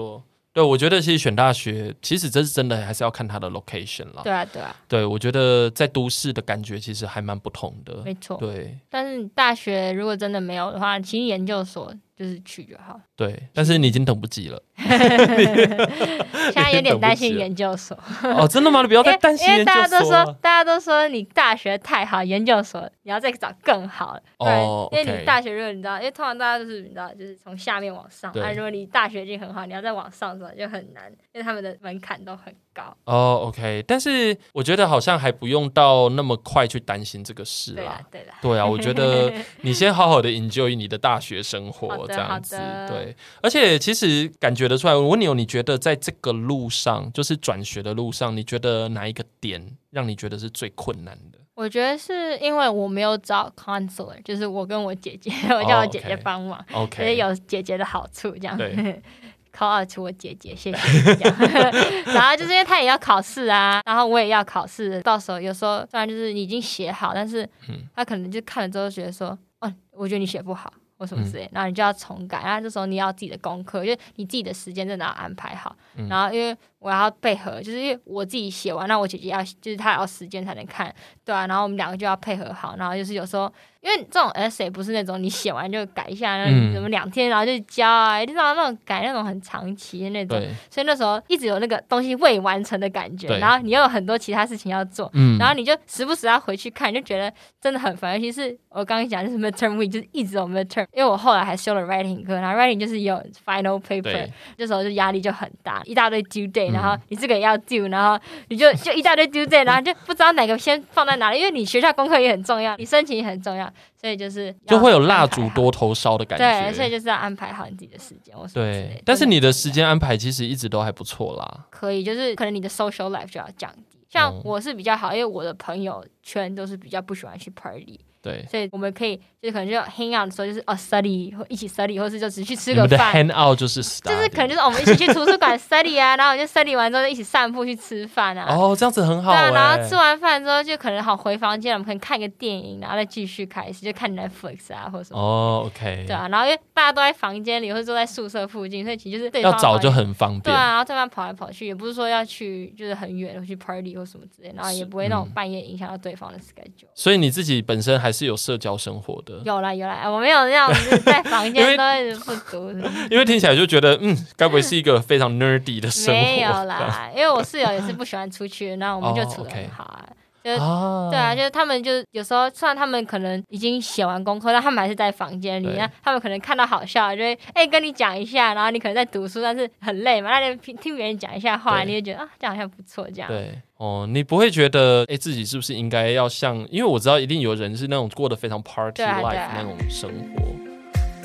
S1: 对，我觉得其实选大学，其实这是真的，还是要看它的 location 啦。
S2: 对啊，对啊。
S1: 对，我觉得在都市的感觉其实还蛮不同的。
S2: 没错。
S1: 对。
S2: 但是大学如果真的没有的话，其实研究所。就是去就好。
S1: 对，但是你已经等不及了。
S2: 现在有点担心研究所。
S1: 哦，真的吗？你不要再担心研究所。因为大家都
S2: 说，大家都说你大学太好，研究所你要再找更好。哦。因为你大学如果你知道，因为通常大家都是你知道，就是从下面往上。那如果你大学已经很好，你要再往上走就很难，因为他们的门槛都很高。
S1: 哦，OK。但是我觉得好像还不用到那么快去担心这个事啦。
S2: 对的。
S1: 对啊，我觉得 你先好好的 enjoy 你的大学生活。这样子，对，而且其实感觉得出来。我问你觉得在这个路上，就是转学的路上，你觉得哪一个点让你觉得是最困难的？
S2: 我觉得是因为我没有找 counselor，就是我跟我姐姐，我叫我姐姐帮忙，OK，也有姐姐的好处，这样 对，call out 我姐姐，谢谢这样。然后就是因为她也要考试啊，然后我也要考试，到时候有时候虽然就是你已经写好，但是她可能就看了之后觉得说，哦，我觉得你写不好。或什么之类，嗯、然后你就要重改，然后这时候你要自己的功课，就是你自己的时间真的要安排好，嗯、然后因为。我要配合，就是因为我自己写完，那我姐姐要，就是她要时间才能看，对啊，然后我们两个就要配合好，然后就是有时候，因为这种 essay 不是那种你写完就改一下，然后怎么两天然后就交啊，一定要那种改那种很长期的那种，所以那时候一直有那个东西未完成的感觉，然后你又有很多其他事情要做，嗯、然后你就时不时要回去看，就觉得真的很烦。尤其是我刚刚讲就是 midterm week，就是一直有 midterm，因为我后来还修了 writing 课，然后 writing 就是有 final paper，对这时候就压力就很大，一大堆 due date。然后你这个也要 do，然后你就 就一大堆 do 这，然后就不知道哪个先放在哪里，因为你学校功课也很重要，你申请也很重要，所以就是
S1: 就会有蜡烛多头烧的感觉。
S2: 对，所以就是要安排好你自己的时间。
S1: 对，但是你的时间安排其实一直都还不错啦。
S2: 可以，就是可能你的 social life 就要降低。像我是比较好，因为我的朋友圈都是比较不喜欢去 party。
S1: 对，
S2: 所以我们可以就是可能就 hang out 的时候就是哦 study 或一起 study，或是就只去吃个饭。
S1: hang out 就是 study，
S2: 就是可能就是我们一起去图书馆 study 啊，然后就 study 完之后就一起散步去吃饭啊。
S1: 哦，这样子很好。对啊，
S2: 然后吃完饭之后就可能好回房间，我们可以看个电影，然后再继续开始就看 Netflix 啊或者什么。
S1: 哦，OK。
S2: 对啊，然后因为大家都在房间里或者坐在宿舍附近，所以其实就是对
S1: 要找就很方便。对
S2: 啊，然后对方跑来跑去，也不是说要去就是很远去 party 或什么之类，然后也不会那种半夜影响到对方的 schedule。
S1: 所以你自己本身还是有社交生活的
S2: 有啦有啦，我没有那样子在房 间都一直不读，
S1: 因为听起来就觉得嗯，该不会是一个非常 nerdy 的生活？
S2: 没有啦，因为我室友也是不喜欢出去，那我们就处得很好啊。就是、啊、对啊，就是他们就是有时候，虽然他们可能已经写完功课，但他们还是在房间里。那他们可能看到好笑，就会哎、欸、跟你讲一下，然后你可能在读书，但是很累嘛，那就听听别人讲一下话，你就觉得啊，这样好像不错，这样。
S1: 对哦，你不会觉得哎、欸、自己是不是应该要像？因为我知道一定有人是那种过得非常 party life 那种生活，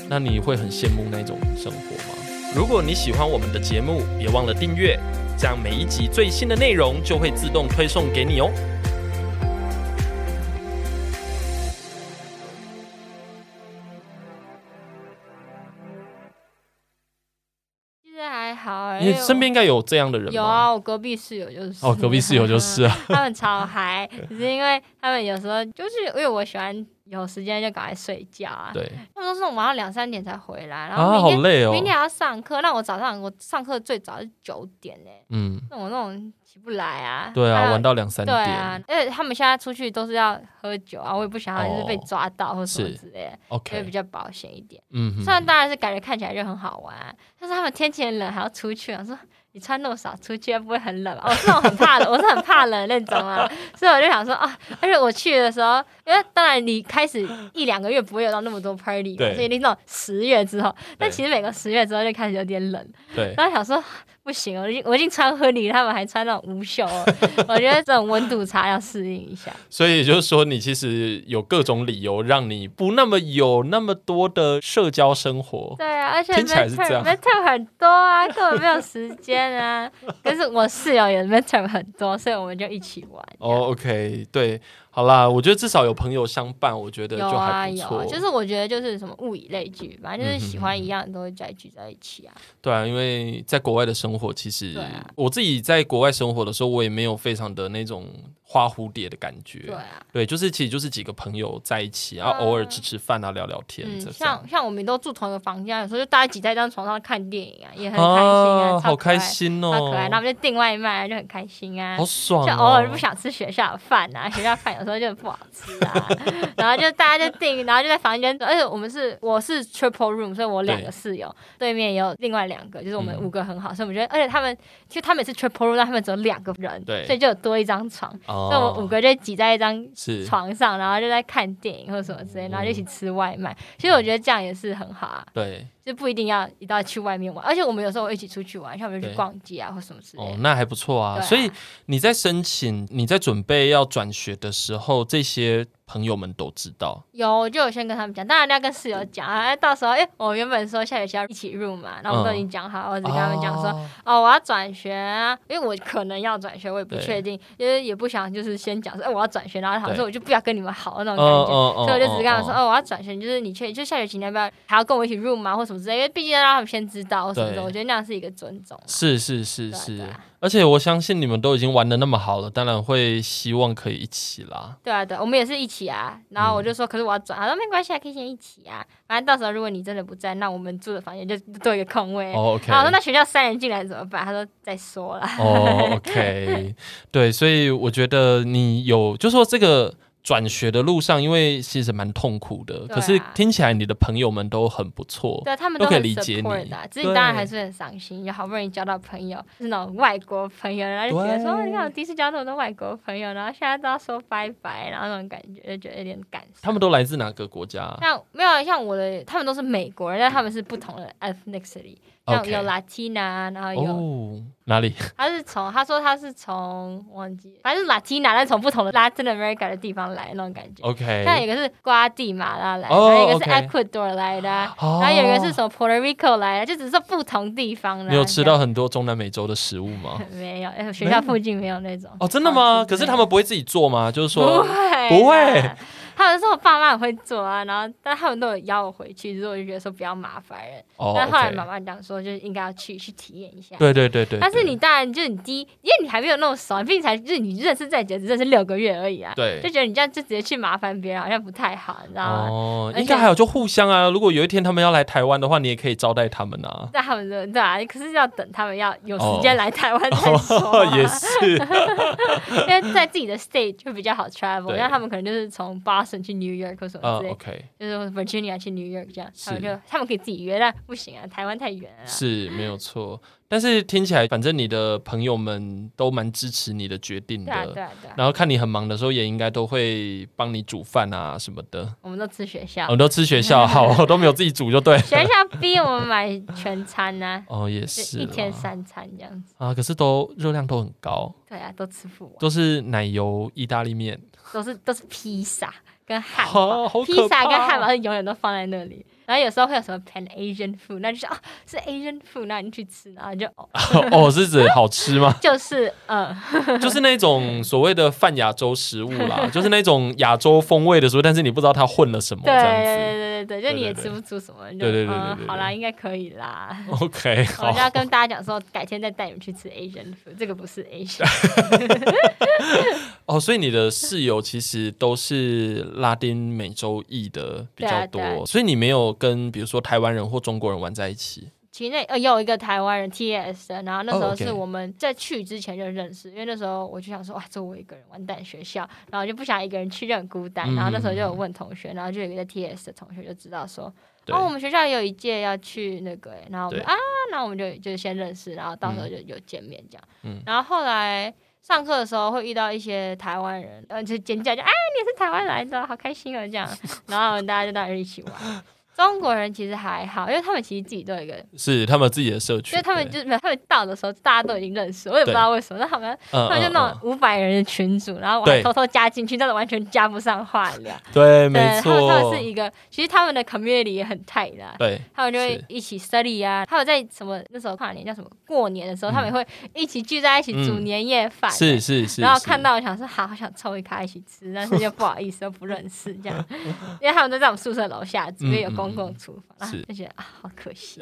S1: 那你会很羡慕那种生活吗？如果你喜欢我们的节目，别忘了订阅。这样每一集最新的内容就会自动推送给你哦。你身边应该有这样的人吗？
S2: 有啊，我隔壁室友就是。
S1: 哦，隔壁室友就是啊。
S2: 他们超嗨，只是因为他们有时候就是因为我喜欢。有时间就赶快睡觉啊！
S1: 对，
S2: 他们都是晚上两三点才回来，然后明天、
S1: 啊、好累哦，
S2: 明天还要上课。那我早上我上课最早是九点呢，
S1: 嗯，
S2: 那我那种起不来啊。
S1: 对啊，玩到两三点。
S2: 对啊，而且他们现在出去都是要喝酒啊，我也不想要就是被抓到或什么之类的，所、哦、以比较保险一点。嗯，虽然当然是感觉看起来就很好玩，但是他们天气很冷还要出去，我说。你穿那么少出去，不会很冷吗？我是那种很怕冷，我是很怕冷那种啊，所以我就想说啊，而且我去的时候，因为当然你开始一两个月不会有到那么多 party，所以那种十月之后，但其实每个十月之后就开始有点冷，对，然后想说。不行，我已经我已经穿婚礼，他们还穿那种无袖，我觉得这种温度差要适应一下。
S1: 所以也就是说，你其实有各种理由让你不那么有那么多的社交生活。
S2: 对啊，而且
S1: 听起来是这样
S2: ，midterm 很多啊，根本没有时间啊。可是我室友也 midterm 很多，所以我们就一起玩。哦、
S1: oh，OK，对。好啦，我觉得至少有朋友相伴，我觉得就还不
S2: 错。就是我觉得就是什么物以类聚，反正就是喜欢一样都会再聚在一起啊。
S1: 对啊，因为在国外的生活，其实我自己在国外生活的时候，我也没有非常的那种。花蝴蝶的感觉，
S2: 对啊，
S1: 对，就是其实就是几个朋友在一起，然后偶尔吃吃饭啊，聊聊天。嗯，
S2: 像像我们都住同一个房间，有时候就大家挤在一张床上看电影啊，也很开心啊，好开心哦，超可爱。那我们就订外卖，就很开心啊，
S1: 好爽。
S2: 就偶尔不想吃学校的饭啊，学校饭有时候就不好吃啊，然后就大家就订，然后就在房间，而且我们是我是 triple room，所以我两个室友，对面也有另外两个，就是我们五个很好，所以我们觉得，而且他们其实他们也是 triple room，但他们只有两个人，对，所以就有多一张床。那我们五个就挤在一张床上，然后就在看电影或者什么之类，然后就一起吃外卖。其实我觉得这样也是很好啊。对。就不一定要一道去外面玩，而且我们有时候会一起出去玩，像我们去逛街啊或什么之类的。哦，那还不错啊。啊所以你在申请、你在准备要转学的时候，这些朋友们都知道。有，就有先跟他们讲，当然要跟室友讲啊。到时候，哎、欸，我原本说下学期要一起入嘛，然后我们都已经讲好，我只跟他们讲说，哦，哦，我要转学啊，因为我可能要转学，我也不确定，因为也不想就是先讲说，哎、欸，我要转学，然后好像说我就不要跟你们好那种感觉，所以我就只是跟他们说，哦，我要转学，就是你确就下学期你要不要还要跟我一起入吗，或什么之类，因为毕竟要让他们先知道什么的，我觉得那样是一个尊重。是是是是。而且我相信你们都已经玩的那么好了，当然会希望可以一起啦。对啊，对，我们也是一起啊。然后我就说，嗯、可是我要转，他说没关系，可以先一起啊。反正到时候如果你真的不在，那我们住的房间就多一个空位。哦，OK。然后我说那学校三人进来怎么办？他说再说啦。哦，OK。对，所以我觉得你有，就说这个。转学的路上，因为其实蛮痛苦的，啊，可是听起来你的朋友们都很不错，对，他们都，都可以理解你。只是你当然还是很伤心，也好不容易交到朋友，是那种外国朋友，然后就觉得说，你看我第一次交这么多外国朋友，然后现在都要说拜拜，然后那种感觉就觉得有点感伤。他们都来自哪个国家？像没有像我的，他们都是美国人，但他们是不同的 ethnicity。像有 Latina，然后有、哦、哪里？他是从他说他是从忘记，反正是 Latina，但从不同的 Latin America 的地方来那种感觉。OK，像有一个是瓜地马拉来还有一个是 Ecuador 来的，哦、然后有一个是从 Puerto Rico 来的，就只是不同地方的。你有吃到很多中南美洲的食物吗？没有，学校附近没有那种。哦，真的吗？可是他们不会自己做吗？就是说不会，不会。他们说我爸妈很会做啊，然后但他们都有邀我回去，所以我就觉得说比较麻烦人。Oh, 但后来妈妈讲说，就是应该要去去体验一下。对对对对。但是你当然就是你第一，因为你还没有那么熟，毕竟才就是你认识在姐只认识六个月而已啊。对。就觉得你这样就直接去麻烦别人，好像不太好，你知道吗？哦。应该还有就互相啊，如果有一天他们要来台湾的话，你也可以招待他们啊。那他们说对啊，可是要等他们要有时间来台湾再说。Oh. Oh, 也是。因为在自己的 state 就比较好 travel，因为他们可能就是从巴。Boston 去 New York 或什么之类，uh,
S1: okay.
S2: 就是 Virginia 去 New York 这样，他们就他们可以自己约，但不行啊，台湾太远了。
S1: 是没有错。但是听起来，反正你的朋友们都蛮支持你的决定的，
S2: 对啊对啊对啊。
S1: 然后看你很忙的时候，也应该都会帮你煮饭啊什么的。
S2: 我们都吃学校，
S1: 我们都吃学校，好，我都没有自己煮就对。
S2: 学校逼我们买全餐呢、啊，
S1: 哦也是，
S2: 一天三餐这样子
S1: 啊，可是都热量都很高。
S2: 对啊，都吃不完。
S1: 都是奶油意大利面，
S2: 都是都是披萨跟汉堡，披萨跟汉堡是永远都放在那里。然后有时候会有什么 Pan Asian food，那就是哦是 Asian food，那你去吃，然后就哦
S1: 哦是指好吃吗？
S2: 就是嗯，
S1: 就是那种所谓的泛亚洲食物啦，就是那种亚洲风味的食物，但是你不知道它混了什么，对对
S2: 对对对，就你也吃不出什么，对对对对，好啦，应该可以啦。
S1: OK，
S2: 我就要跟大家讲说，改天再带你们去吃 Asian food，这个不是 Asian。
S1: 哦，所以你的室友其实都是拉丁美洲裔的比较多，所以你没有。跟比如说台湾人或中国人玩在一起，
S2: 其内呃有一个台湾人 TS 的，然后那时候是我们在去之前就认识，oh. 因为那时候我就想说哇，就我一个人完蛋学校，然后就不想一个人去就很孤单，然后那时候就有问同学，然后就有一个 TS 的同学就知道说，哦我们学校也有一届要去那个，然后我们啊，然后我们就就先认识，然后到时候就有见面这样，嗯，然后后来上课的时候会遇到一些台湾人，呃就尖叫就啊你是台湾来的，好开心啊这样，然后大家就大家一起玩。中国人其实还好，因为他们其实自己都有一个，是
S1: 他们自己的社区，
S2: 所以他们就没有，他们到的时候大家都已经认识，我也不知道为什么，那他们他们就那种五百人的群组，然后我还偷偷加进去，但是完全加不上话聊。
S1: 对，没错，
S2: 他们他们是一个，其实他们的 community 也很 tight 的，
S1: 对，
S2: 他们就会一起 study 啊，他们在什么那时候跨年叫什么过年的时候，他们也会一起聚在一起煮年夜饭，
S1: 是是是，
S2: 然后看到我想说好，好想凑一卡一起吃，但是又不好意思又不认识这样，因为他们都在我们宿舍楼下，这边有公共厨房。是 就觉得啊，好可惜。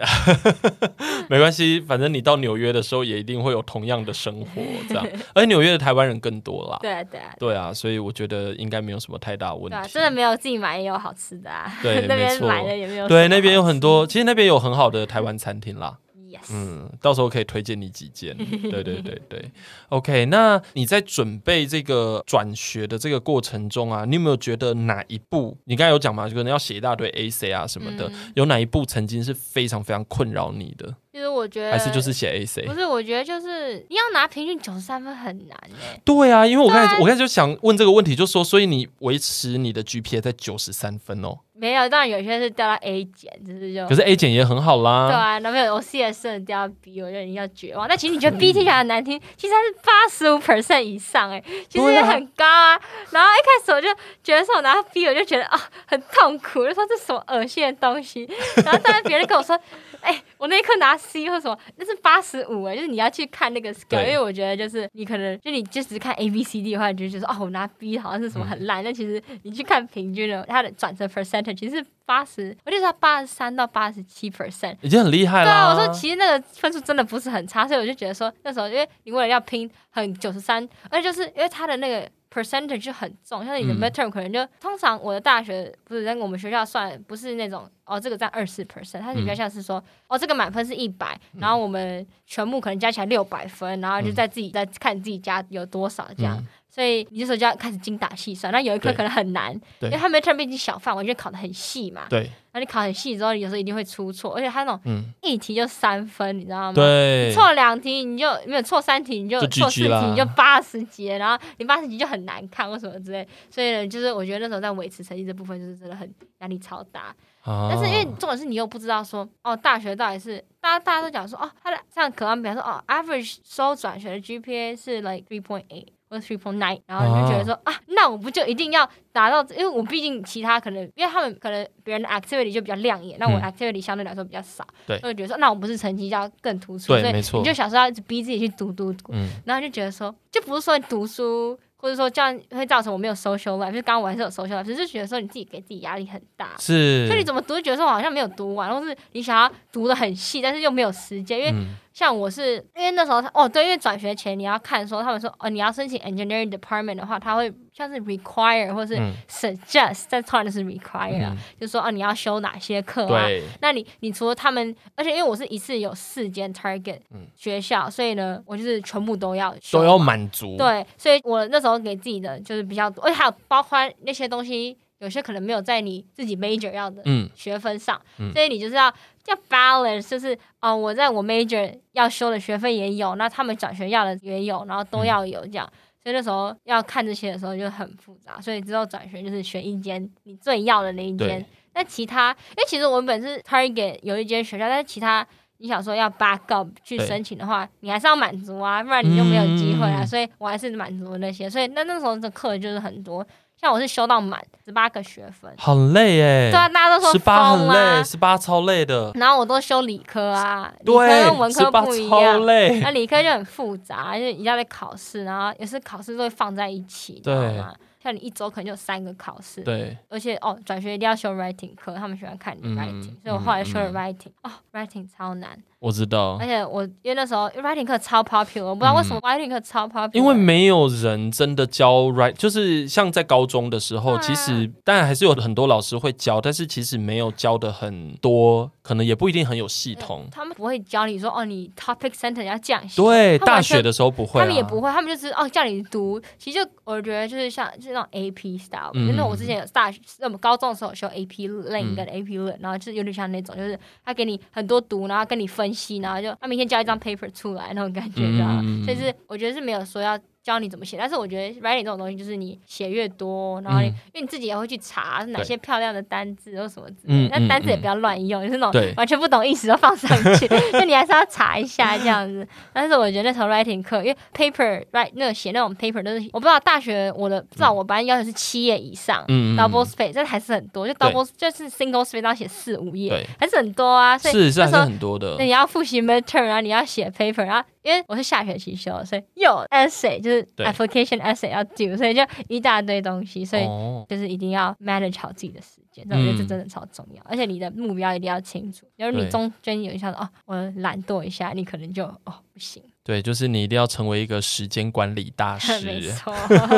S1: 没关系，反正你到纽约的时候也一定会有同样的生活，这样。而且纽约的台湾人更多啦。
S2: 对啊，对啊，
S1: 对啊，所以我觉得应该没有什么太大问题。
S2: 啊、真的没有自己买也有好吃的啊。
S1: 对，
S2: 那边买的也没有。
S1: 对，那边有很多，其实那边有很好的台湾餐厅啦。
S2: Yes.
S1: 嗯，到时候可以推荐你几件。对对对对，OK。那你在准备这个转学的这个过程中啊，你有没有觉得哪一步？你刚才有讲嘛，就可能要写一大堆 essay 啊什么的，嗯、有哪一步曾经是非常非常困扰你的？
S2: 其实我觉得
S1: 还是就是写 essay，
S2: 不是，我觉得就是你要拿平均九十三分很难哎。
S1: 对啊，因为我刚才我刚才就想问这个问题，就说，所以你维持你的 GPA 在九十三分哦。
S2: 没有，当然有些是掉到 A 减，就是就。
S1: 可是 A 减也很好啦。
S2: 对啊，男朋友我 CS 掉到 B，我觉得你要绝望。但其实你觉得 B 听起来很难听，其实它是八十五 percent 以上哎，其实也很高啊。然后一开始我就觉得说我拿到 B，我就觉得啊很痛苦，就说这什么恶心的东西。然后当然别人跟我说。哎、欸，我那一刻拿 C 或什么，那是八十五哎，就是你要去看那个 scale，因为我觉得就是你可能就你就只看 A B C D 的话，你就觉得哦，我拿 B 好像是什么很烂，那、嗯、其实你去看平均的，它的转成 percentage 其实是八十，我记得是八十三到八十七 percent，
S1: 已经很厉害了。
S2: 对啊，我说其实那个分数真的不是很差，所以我就觉得说那时候因为你为了要拼很九十三，而且就是因为它的那个。Percentage 就很重，像你的 midterm 可能就、嗯、通常我的大学不是在我们学校算不是那种哦，这个占二十 percent，它是比较像是说、嗯、哦，这个满分是一百，然后我们全部可能加起来六百分，然后就在自己再看自己加有多少这样。嗯所以你这时候就要开始精打细算，那有一科可能很难，因为他没特别进小范围，就考得很细嘛。
S1: 对，
S2: 那你考很细之后，有时候一定会出错，而且他那种一题就三分，你知道吗？
S1: 对，
S2: 错两题你就没有错三题你就错四题你就八十级，然后你八十级就很难看或什么之类。所以呢，就是我觉得那时候在维持成绩这部分，就是真的很压力超大。啊、但是因为重点是你又不知道说哦，大学到底是大家大家都讲说哦，他的像可能比方说哦，average 收转学的 GPA 是 like three point eight。或者 three point nine，然后你就觉得说啊，啊，那我不就一定要达到？因为我毕竟其他可能，因为他们可能别人的 activity 就比较亮眼，嗯、那我 activity 相对来说比较少，对，所以觉得说，那我不是成绩要更突出？对，没错。所以你就小时候要一直逼自己去读读读，嗯、然后就觉得说，就不是说你读书。或者说这样会造成我没有 social life，就是刚刚我还是有 social life，只是觉得说你自己给自己压力很大，
S1: 是，
S2: 所以你怎么读，觉得说我好像没有读完，或是你想要读的很细，但是又没有时间，因为像我是因为那时候哦对，因为转学前你要看说他们说哦你要申请 engineering department 的话，他会像是 require 或是 suggest，再突然就是 require，、嗯、就是说哦你要修哪些课啊？那你你除了他们，而且因为我是一次有四间 target 学校，嗯、所以呢我就是全部都要修
S1: 都要满足，
S2: 对，所以我那时候。给自己的就是比较多，而且还有包括那些东西有些可能没有在你自己 major 要的学分上，
S1: 嗯、
S2: 所以你就是要要 balance，就是哦，我在我 major 要修的学费也有，那他们转学要的也有，然后都要有这样。嗯所以那时候要看这些的时候就很复杂，所以之后转学就是选一间你最要的那一间。那其他，因为其实我们本是 target 有一间学校，但是其他你想说要 back up 去申请的话，你还是要满足啊，不然你就没有机会啊。嗯、所以我还是满足那些，所以那那时候的课就是很多。像我是修到满十八个学分，
S1: 很累哎。
S2: 对啊，大家都说
S1: 十八很累，十八超累的。
S2: 然后我都修理科啊，
S1: 对，
S2: 理科跟文科不一样。
S1: 超累。
S2: 那理科就很复杂，就一定要在考试，然后有时考试都会放在一起，对吗？像你一周可能就有三个考试，
S1: 对，
S2: 而且哦，转学一定要修 writing 课，他们喜欢看你 writing，、嗯、所以我后来修了 writing，、嗯、哦，writing 超难。
S1: 我知道，
S2: 而且我因为那时候 writing 课超 popular，我不知道为什么 writing 课超 popular。
S1: 因为没有人真的教 write，就是像在高中的时候，啊、其实当然还是有很多老师会教，但是其实没有教的很多，可能也不一定很有系统。
S2: 他们不会教你说哦，你 topic sentence 要这样写。
S1: 对，大学的时候不会、啊，
S2: 他们也不会，他们就是哦叫你读。其实我觉得就是像就是那种 AP style，因为、嗯、我之前有大学，我们高中的时候有修 AP Lang 跟 AP Lit，、嗯、然后就是有点像那种，就是他给你很多读，然后跟你分析，然后就他明天交一张 paper 出来那种感觉，知道吗？所以是我觉得是没有说要。教你怎么写，但是我觉得 writing 这种东西就是你写越多，然后你、嗯、因为你自己也会去查哪些漂亮的单字或什么之类的，那单字也不要乱用，就是那种完全不懂意思都放上去，就你还是要查一下这样子。但是我觉得那时候 writing 课，因为 paper write 那个写那种 paper 都是我不知道大学我的至少我班要求是七页以上、嗯、double space，这还是很多，就 double 就是 single space 要写四五页，还是很多啊。所以
S1: 那时候很多的。
S2: 那你要复习 midterm，然后你要写 paper，然后。因为我是下学期修，所以有 essay 就是 application essay 要 do，所以就一大堆东西，所以就是一定要 manage 好自己的时间，我觉得这真的超重要。而且你的目标一定要清楚，因为你中间有一下子哦，我懒惰一下，你可能就哦不行。
S1: 对，就是你一定要成为一个时间管理大师，
S2: 没错。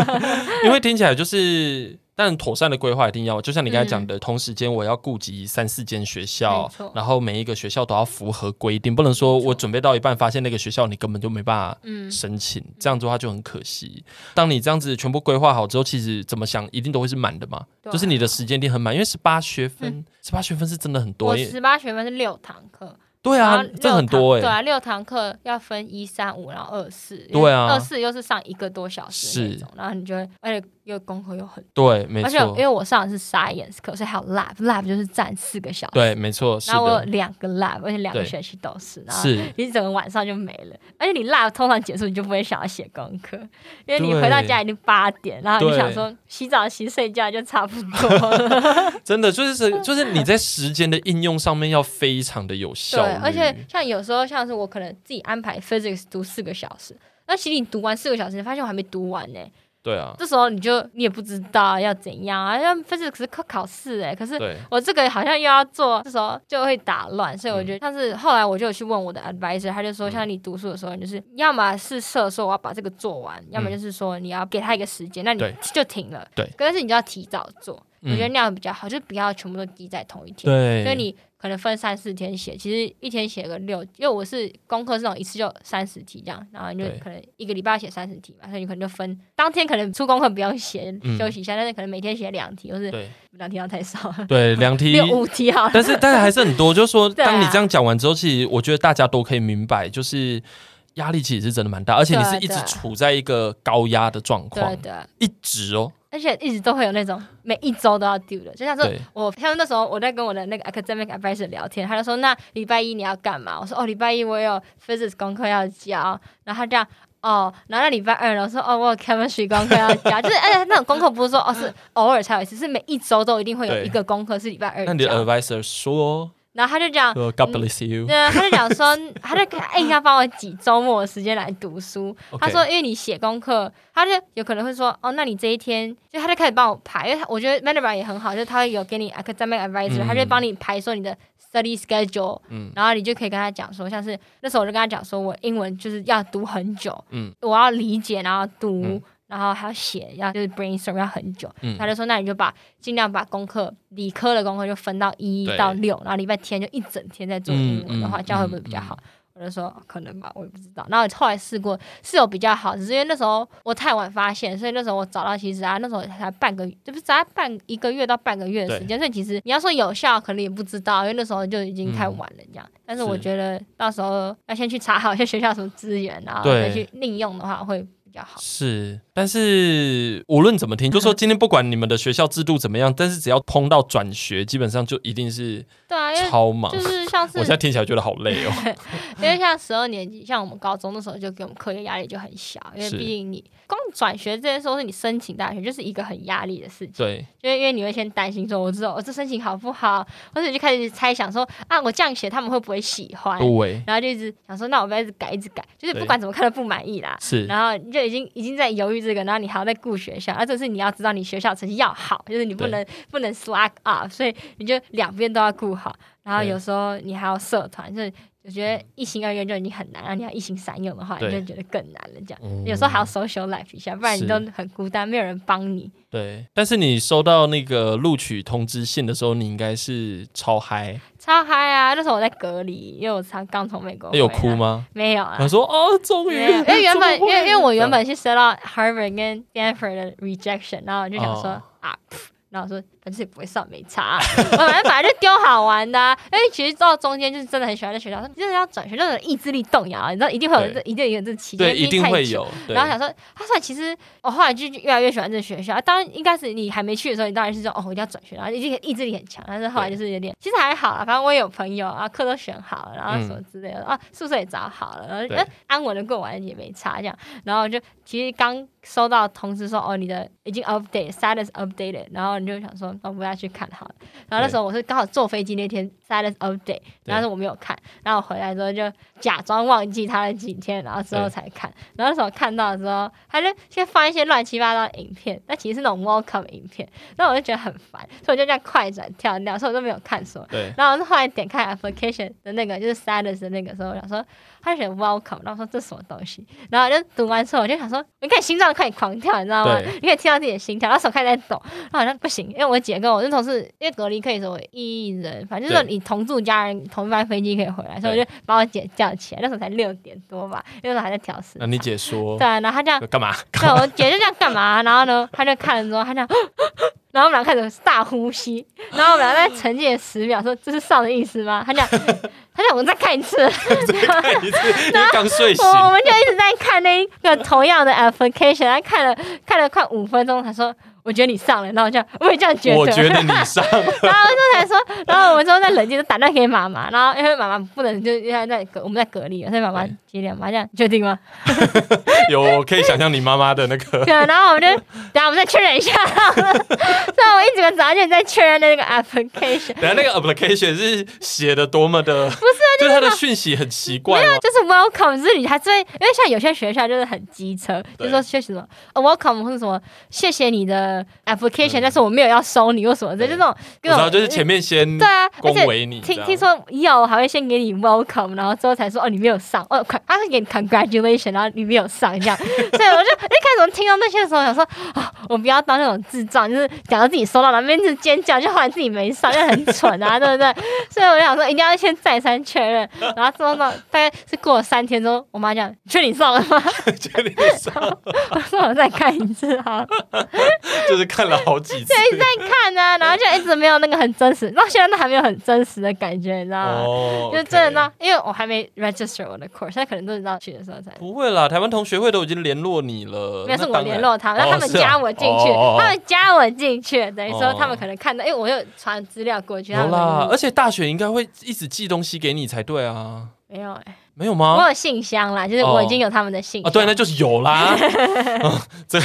S1: 因为听起来就是。但妥善的规划一定要，就像你刚才讲的，嗯、同时间我要顾及三四间学校，然后每一个学校都要符合规定，不能说我准备到一半发现那个学校你根本就没办法申请，嗯、这样子的话就很可惜。当你这样子全部规划好之后，其实怎么想一定都会是满的嘛，对就是你的时间一定很满，因为十八学分，十八、嗯、学分是真的很多。我
S2: 十八学分是六堂课。
S1: 对啊，这很多哎。
S2: 对啊，六堂课要分一三五，然后二四。
S1: 对啊，
S2: 二四又是上一个多小时然后你就会，而且又功课又很
S1: 多。对，没错。
S2: 而且因为我上的是 science 课，所以还有 lab，lab 就是占四个小时。
S1: 对，没错。
S2: 然后我有两个 lab，而且两个学期都是，然后你整个晚上就没了。而且你 lab 通常结束，你就不会想要写功课，因为你回到家已经八点，然后你想说洗澡、洗睡觉就差不多。
S1: 真的就是就是你在时间的应用上面要非常的有效。
S2: 对，而且像有。有时候像是我可能自己安排 physics 读四个小时，那其实你读完四个小时，你发现我还没读完呢。
S1: 对啊，
S2: 这时候你就你也不知道要怎样啊，因为 physics 是考考试哎，可是我这个好像又要做，这时候就会打乱。所以我觉得，但是后来我就有去问我的 advisor，他就说，像你读书的时候，你就是要么是设说我要把这个做完，要么就是说你要给他一个时间，那你就停了。对，但是你就要提早做，我觉得那样比较好，就不要全部都积在同一天。对，所以你。可能分三四天写，其实一天写个六，因为我是功课这种一次就三十题这样，然后你就可能一个礼拜要写三十题嘛，所以你可能就分当天可能出功课不用写，休息一下，但是可能每天写两题，就是两题要太少，
S1: 对，两题
S2: 六五题好，
S1: 但是但是还是很多，就是说 当你这样讲完之后，其实我觉得大家都可以明白，就是压力其实是真的蛮大，而且你是一直处在一个高压的状况，对对，一直哦。
S2: 而且一直都会有那种每一周都要 due 的，就像说我，像那时候我在跟我的那个 academic advisor 聊天，他就说，那礼拜一你要干嘛？我说哦，礼拜一我有 physics 功课要交，然后他这样哦，然后那礼拜二我说哦，我有 chemistry 功课要交，就是而且那种功课不是说哦是偶尔才有一次，是每一周都一定会有一个功课是礼拜二。
S1: 那你的 advisor 说？
S2: 然后他就讲
S1: ，God bless you。
S2: 对啊，他就讲说，他就硬要帮我挤周末的时间来读书。他说，因为你写功课，他就有可能会说，哦，那你这一天，就他就开始帮我排。因为我觉得 Mentor 也很好，就是他会有给你 academic advisor，、嗯、他就帮你排说你的 study schedule，、嗯、然后你就可以跟他讲说，像是那时候我就跟他讲说，我英文就是要读很久，嗯、我要理解，然后读。嗯然后还要写，要就是 brainstorm 要很久。嗯、他就说：“那你就把尽量把功课，理科的功课就分到一到六，然后礼拜天就一整天在做英文的话，这样会不会比较好？”我就说可能吧，我也不知道。然后后来试过是有比较好，只是因为那时候我太晚发现，所以那时候我找到其实啊，那时候才半个月，就是才半一个月到半个月的时间，所以其实你要说有效，可能也不知道，因为那时候就已经太晚了这样。嗯、但是我觉得到时候要先去查好一些学校什么资源，然后再去利用的话会。
S1: 是，但是无论怎么听，就说今天不管你们的学校制度怎么样，但是只要碰到转学，基本上就一定是
S2: 对啊，
S1: 超忙，
S2: 就是像是
S1: 我现在听起来觉得好累哦。
S2: 因为像十二年级，像我们高中的时候，就给我们课业压力就很小，因为毕竟你光转学这些时候是你申请大学，就是一个很压力的事情。
S1: 对，
S2: 就因为你会先担心说，我知道我这申请好不好，或者就开始猜想说啊，我这样写他们会不会喜欢？
S1: 对，
S2: 然后就一直想说，那我不要一直改，一直改，就是不管怎么看都不满意啦。
S1: 是，
S2: 然后你就已经已经在犹豫这个，然后你还要再顾学校，而这是你要知道你学校成绩要好，就是你不能不能 slack up，所以你就两边都要顾好。然后有时候你还要社团，就是我觉得一心二用就已经很难，然后你要一心三用的话，你就觉得更难了。这样、嗯、有时候还要 social life 一下，不然你都很孤单，没有人帮你。
S1: 对，但是你收到那个录取通知信的时候，你应该是超嗨，
S2: 超嗨啊！那时候我在隔离，因为我才刚从美国。
S1: 有哭吗？
S2: 没有啊。
S1: 我说哦，终于，
S2: 因为原本因为因为我原本是收到 Harvard 跟 Stanford 的 rejection，然后我就想说、哦、啊。然后我说，反正也不会算，没差、反正反正就丢好玩的、啊，因为其实到中间就是真的很喜欢在学校，说真的要转学，那种意志力动摇，你知道一定会有这，一定有这期间，
S1: 对，一定会有。
S2: 然后想说，他说其实我后来就越来越喜欢这学校。当然，应该是你还没去的时候，你当然是说哦，我一定要转学，然后一定意志力很强。但是后来就是有点，其实还好啊，反正我也有朋友啊，课都选好了，然后什么之类的、嗯、啊，宿舍也找好了，然后哎安稳的过完也没差这样。然后就其实刚收到通知说哦，你的已经 update，status updated，然后你就想说哦。要去看好了，然后那时候我是刚好坐飞机那天 status update，然后我没有看，然后回来之后就假装忘记他了几天，然后之后才看，然后那时候看到的时候，他就先放一些乱七八糟的影片，但其实是那种 welcome 影片，然后我就觉得很烦，所以我就这样快转跳掉，所以我都没有看说，然后我是后来点开 application 的那个就是 status 的那个时候，我想说。他就选 welcome，然后说这什么东西，然后就读完之后，我就想说，你看心脏快狂跳，你知道吗？你可以听到自己的心跳，然后手开始在抖，然后好像不行，因为我姐跟我那同事，因为隔离可以说一人，反正就是说你同住家人同一班飞机可以回来，所以我就把我姐叫起来，那时候才六点多吧，那时候还在调试。
S1: 那你姐说？
S2: 对，然后她这样
S1: 干嘛？
S2: 对，我姐就这样干嘛？然后呢，她就看了之后，她这样。然后我们俩开始大呼吸，然后我们俩在沉浸了十秒，说这是上的意思吗？他讲，他讲我们再看一次，
S1: 再看一次，刚睡醒，
S2: 我们就一直在看那个同样的 application，他看了看了快五分钟，他说。我觉得你上了，然后这样我也这样觉得。
S1: 我觉得你上了，
S2: 然后就才说，然后我们之后在冷静，就打电话给妈妈，然后因为妈妈不能就因为在隔我们在隔离，所以妈妈接电话，这样确定吗？
S1: 有，我可以想象你妈妈的那个。
S2: 对，然后我们就等下我们再确认一下。所以我一整个早上就在确认那个 application。
S1: 等下那个 application 是写的多么的？不是，就是他的讯息很奇怪。
S2: 没有，就是 welcome，就是你还是因为像有些学校就是很机车，就是说学什么 welcome 或者什么谢谢你的。application，但是我没有要收你，或什么的，就那种，
S1: 然后就是前面先对啊，恭维你，
S2: 听听说有还会先给你 welcome，然后之后才说哦你没有上，哦快他会给你 congratulation，然后你没有上这样，所以我就一开始听到那些的时候想说啊，我不要当那种智障，就是讲到自己收到了，那边一直尖叫，就后来自己没上，就很蠢啊，对不对？所以我就想说一定要先再三确认，然后之后呢，大概是过了三天之后，我妈讲确定上了吗？
S1: 确定上了，
S2: 我说我再看一次好。
S1: 就是看了好几次，
S2: 对，在看啊，然后就一直没有那个很真实，到现在都还没有很真实的感觉，你知道吗？哦，就真的呢，因为我还没 register 我的 course，现在可能都是到去的时候才。
S1: 不会啦，台湾同学会都已经联络你了，
S2: 那是我联络他们，然后他们加我进去，他们加我进去，等于说他们可能看到，因为我又传资料过去。有
S1: 啦，而且大学应该会一直寄东西给你才对啊。
S2: 没有哎。
S1: 没有吗？
S2: 我有信箱啦，就是我已经有他们的信箱。
S1: 哦，对，那就是有啦。这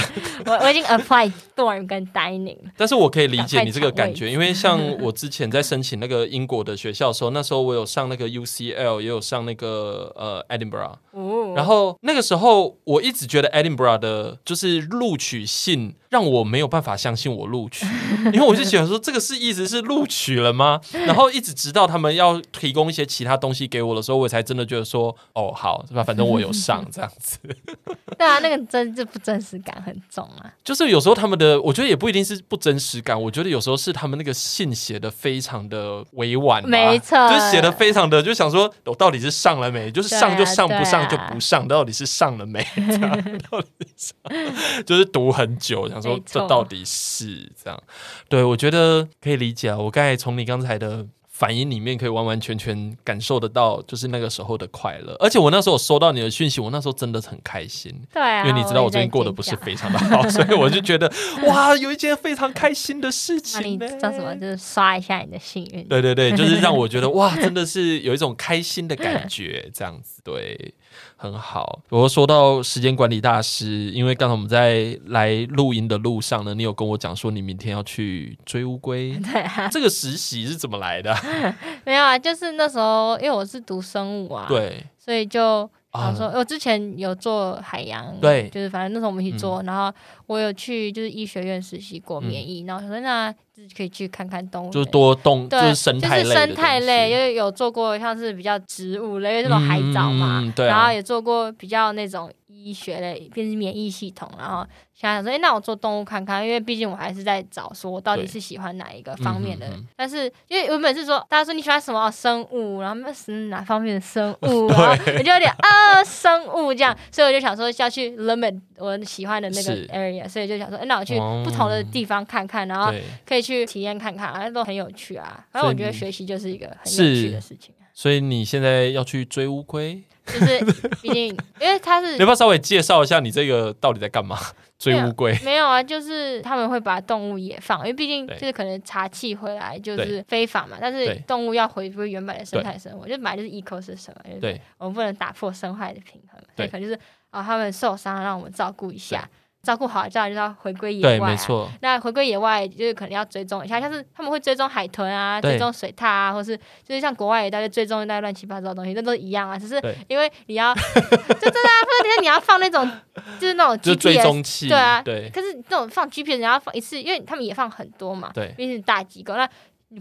S2: 我我已经 apply dorm 跟 dining 了。
S1: 但是我可以理解你这个感觉，因为像我之前在申请那个英国的学校的时候，那时候我有上那个 UCL，也有上那个呃 Edinburgh。哦。然后那个时候我一直觉得 Edinburgh 的就是录取信让我没有办法相信我录取，因为我就想说这个是意思是录取了吗？然后一直直到他们要提供一些其他东西给我的时候，我才真的觉得说哦好是吧？反正我有上 这样子。
S2: 对啊，那个真就不真实感很重啊。
S1: 就是有时候他们的，我觉得也不一定是不真实感，我觉得有时候是他们那个信写的非常的委婉，
S2: 没错，
S1: 就是写的非常的就想说我到底是上了没？就是上就上，不上就不上，到底是上了没？这样 到底是上，就是读很久，想说这到底是这样。对，我觉得可以理解啊。我刚才从你刚才的。反应里面可以完完全全感受得到，就是那个时候的快乐。而且我那时候收到你的讯息，我那时候真的很开心。
S2: 对啊，
S1: 因为你知道我最近过得不是非常的好，所以我就觉得哇，有一件非常开心的事情。
S2: 那你叫什么？就是刷一下你的幸运。
S1: 对对对，就是让我觉得哇，真的是有一种开心的感觉，这样子对。很好。我说到时间管理大师，因为刚才我们在来录音的路上呢，你有跟我讲说你明天要去追乌龟。
S2: 对啊，
S1: 这个实习是怎么来的？
S2: 没有啊，就是那时候因为我是读生物啊，
S1: 对，
S2: 所以就想说，我之前有做海洋，
S1: 对，
S2: 就是反正那时候我们一起做，
S1: 嗯、
S2: 然后我有去就是医学院实习过免疫，嗯、然后说那。可以去看看动物，
S1: 就是多动，
S2: 对
S1: 就是生态类，
S2: 就是生态类，因为有做过像是比较植物类，这种海藻嘛，然后也做过比较那种医学类，变成免疫系统，然后想想说，哎、欸，那我做动物看看，因为毕竟我还是在找，说我到底是喜欢哪一个方面的。但是因为原本是说，大家说你喜欢什么生物，然后那是哪方面的生物，然后我就有点啊，生物这样，所以我就想说要去 limit 我喜欢的那个 area，所以就想说，哎、欸，那我去不同的地方看看，然后可以去体验看看。啊，都很有趣啊！反正我觉得学习就是一个很有趣的事情。
S1: 所以你现在要去追乌龟，
S2: 就是毕竟因为他是，
S1: 你要不要稍微介绍一下你这个到底在干嘛？追乌龟？
S2: 没有啊，就是他们会把动物野放，因为毕竟就是可能查气回来就是非法嘛。但是动物要回归原本的生态生活，就本来就是 ecosystem，对，我们不能打破生态的平衡，所以可能就是啊，他们受伤，让我们照顾一下。照顾好，这样就是要回归野外，啊。对，没错。那回归野外，就是可能要追踪一下，像是他们会追踪海豚啊，追踪水獭啊，或是就是像国外一大概追踪那些乱七八糟的东西，那都一样啊。只是因为你要，就真的啊，或者你要放那种，就是那种 GPS，
S1: 追踪器，
S2: 对啊，
S1: 对。
S2: 可是那种放 GPS，你要放一次，因为他们也放很多嘛，对，毕竟是大机构。那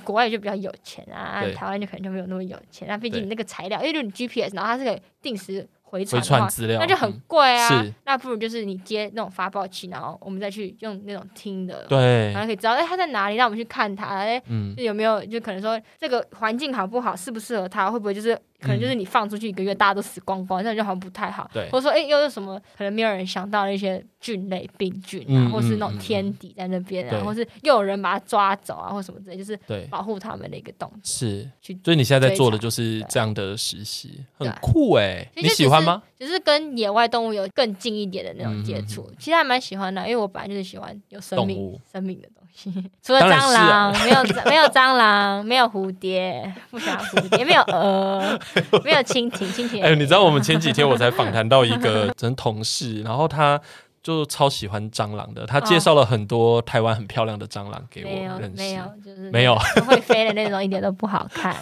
S2: 国外就比较有钱啊，对台湾就可能就没有那么有钱。那毕竟你那个材料，对因为你 GPS，然后它是可以定时。回传资料，那就很贵啊。嗯、那不如就是你接那种发报器，然后我们再去用那种听的，
S1: 对，
S2: 然后可以知道哎、欸、他在哪里，让我们去看他，哎、有没有就可能说这个环境好不好，适不适合他，会不会就是。可能就是你放出去一个月，大家都死光光，这样就好像不太好。对，或者说，哎，又是什么可能没有人想到的一些菌类病菌啊，或是那种天敌在那边啊，或是又有人把它抓走啊，或什么之类，就是保护他们的一个动作。
S1: 是，所以你现在在做的就是这样的实习，很酷哎，你喜欢吗？
S2: 就是跟野外动物有更近一点的那种接触，其实还蛮喜欢的，因为我本来就是喜欢有生命、生命的东西。除了蟑螂，没有没有蟑螂，没有蝴蝶，不喜欢蝴蝶，没有蛾。没有蜻蜓，蜻蜓。哎，你
S1: 知道我们前几天我才访谈到一个真同事，然后他就超喜欢蟑螂的，他介绍了很多台湾很漂亮的蟑螂给我认识。
S2: 没有，就是
S1: 没有
S2: 会飞的那种，一点都不好看。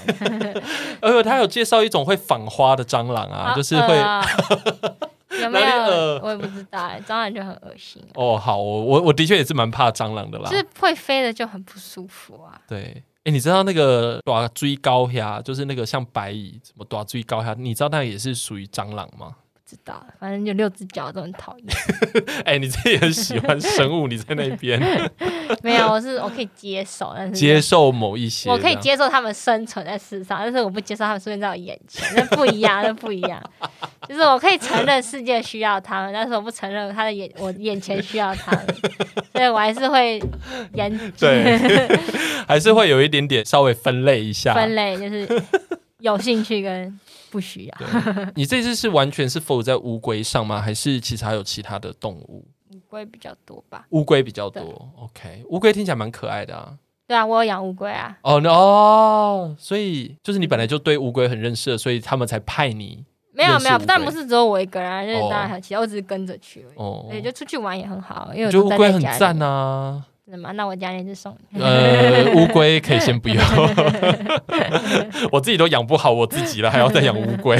S1: 而且他有介绍一种会访花的蟑螂啊，就是会
S2: 有没有？我也不知道，蟑螂就很恶心。
S1: 哦，好，我我我的确也是蛮怕蟑螂的啦，
S2: 就是会飞的就很不舒服啊。
S1: 对。哎，你知道那个短锥高虾，就是那个像白蚁，什么短锥高虾，你知道那也是属于蟑螂吗？
S2: 不知道，反正就六只脚都很讨厌。
S1: 哎，你自己很喜欢生物，你在那边？
S2: 没有，我是我可以接受，但是
S1: 接受某一些，
S2: 我可以接受他们生存在世上，但是我不接受他们出现在我眼前，那不一样，那不一样。就是我可以承认世界需要他们，但是我不承认他的眼，我眼前需要他们，所以我还是会严
S1: 对，还是会有一点点稍微分类一下，
S2: 分类就是有兴趣跟。不需要。
S1: 你这次是完全是 focus 在乌龟上吗？还是其实还有其他的动物？
S2: 乌龟比较多吧。
S1: 乌龟比较多。OK，乌龟听起来蛮可爱的啊。
S2: 对啊，我有养乌龟啊。
S1: 哦哦，所以就是你本来就对乌龟很认识，所以他们才派你。
S2: 没有没有，但不是只有我一个人，就是当然还有其他，我只是跟着去。哦。对，就出去玩也很好，因为
S1: 我觉得乌龟很赞啊。
S2: 真的吗？那我家那只送你。
S1: 呃，乌龟可以先不要，我自己都养不好我自己了，还要再养乌龟。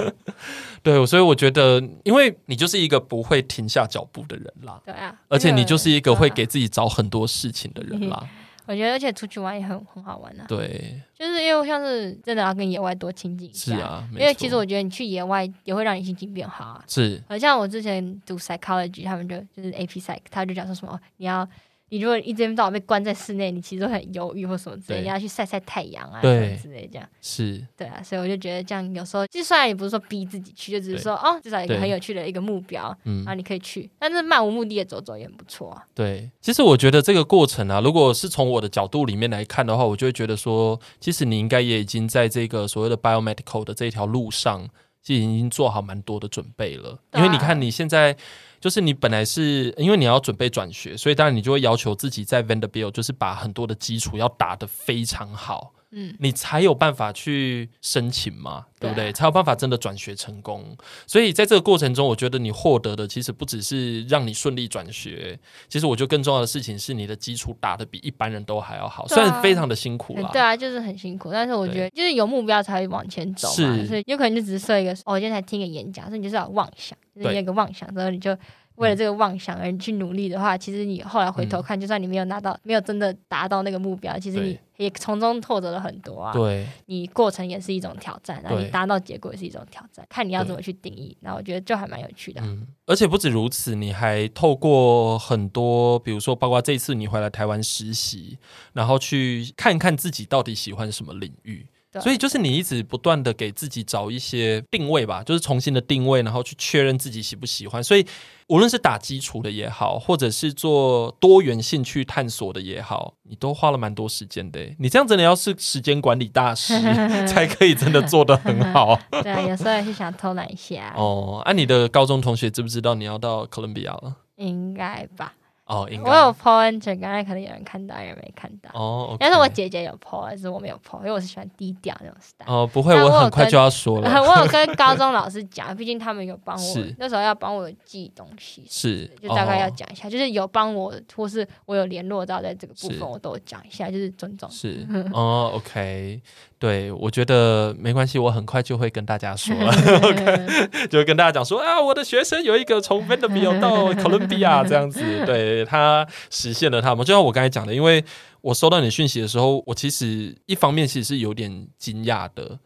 S1: 对，所以我觉得，因为你就是一个不会停下脚步的人啦。
S2: 对啊。
S1: 而且你就是一个会给自己找很多事情的人啦。
S2: 我觉得，而且出去玩也很很好玩啊。
S1: 对，
S2: 就是因为像是真的要跟野外多亲近一下。
S1: 是啊，
S2: 因为其实我觉得你去野外也会让你心情变好啊。
S1: 是。好
S2: 像我之前读 psychology，他们就就是 AP Psych，他就讲说什么你要。你如果一天到晚被关在室内，你其实都很忧郁或什么之类，对。你要去晒晒太阳啊，什么之类这样。
S1: 是，
S2: 对啊，所以我就觉得这样有时候，就算也不是说逼自己去，就只是说哦，至少一个很有趣的一个目标，嗯，然后你可以去，但是漫无目的的走走也很不错啊。
S1: 对，其实我觉得这个过程啊，如果是从我的角度里面来看的话，我就会觉得说，其实你应该也已经在这个所谓的 biomedical 的这一条路上，其实已经做好蛮多的准备了，啊、因为你看你现在。就是你本来是因为你要准备转学，所以当然你就会要求自己在 Vanderbilt 就是把很多的基础要打得非常好，嗯，你才有办法去申请嘛，对不对？对啊，才有办法真的转学成功。所以在这个过程中，我觉得你获得的其实不只是让你顺利转学，其实我觉得更重要的事情是你的基础打得比一般人都还要好，虽然非常的辛苦啦，
S2: 对啊，就是很辛苦，但是我觉得就是有目标才会往前走嘛，是所以有可能就只是设一个，哦，我今天才听个演讲，所以你就是要妄想。你有个妄想，然后你就为了这个妄想而去努力的话，其实你后来回头看，就算你没有拿到，没有真的达到那个目标，其实你也从中获得了很多啊。对，你过程也是一种挑战，然后你达到结果也是一种挑战，看你要怎么去定义。然后我觉得就还蛮有趣的。嗯，而且不止如此，你还透过很多，比如说包括这次你回来台湾实习，然后去看看自己到底喜欢什么领域。对所以就是你一直不断的给自己找一些定位吧，就是重新的定位，然后去确认自己喜不喜欢。所以无论是打基础的也好，或者是做多元兴趣探索的也好，你都花了蛮多时间的。你这样真的要是时间管理大师，才可以真的做得很好。对啊，有时候也是想偷懒一下。哦，那、啊、你的高中同学知不知道你要到哥伦比亚了？应该吧。哦，应该我有 po 刚才可能有人看到，有人没看到。哦，okay、但是我姐姐有 po，但是我没有 po，因为我是喜欢低调那种 style。哦，不会，我，很快就要说了。我有跟 高中老师讲，毕竟他们有帮我，那时候要帮我寄东西，是就大概要讲一下，哦、就是有帮我，或是我有联络到在这个部分，我都讲一下，就是尊重。是 哦，OK。对，我觉得没关系，我很快就会跟大家说了，okay, 就会跟大家讲说啊，我的学生有一个从 Vanderbilt 到哥伦比亚这样子，对，他实现了他们，就像我刚才讲的，因为我收到你的讯息的时候，我其实一方面其实是有点惊讶的。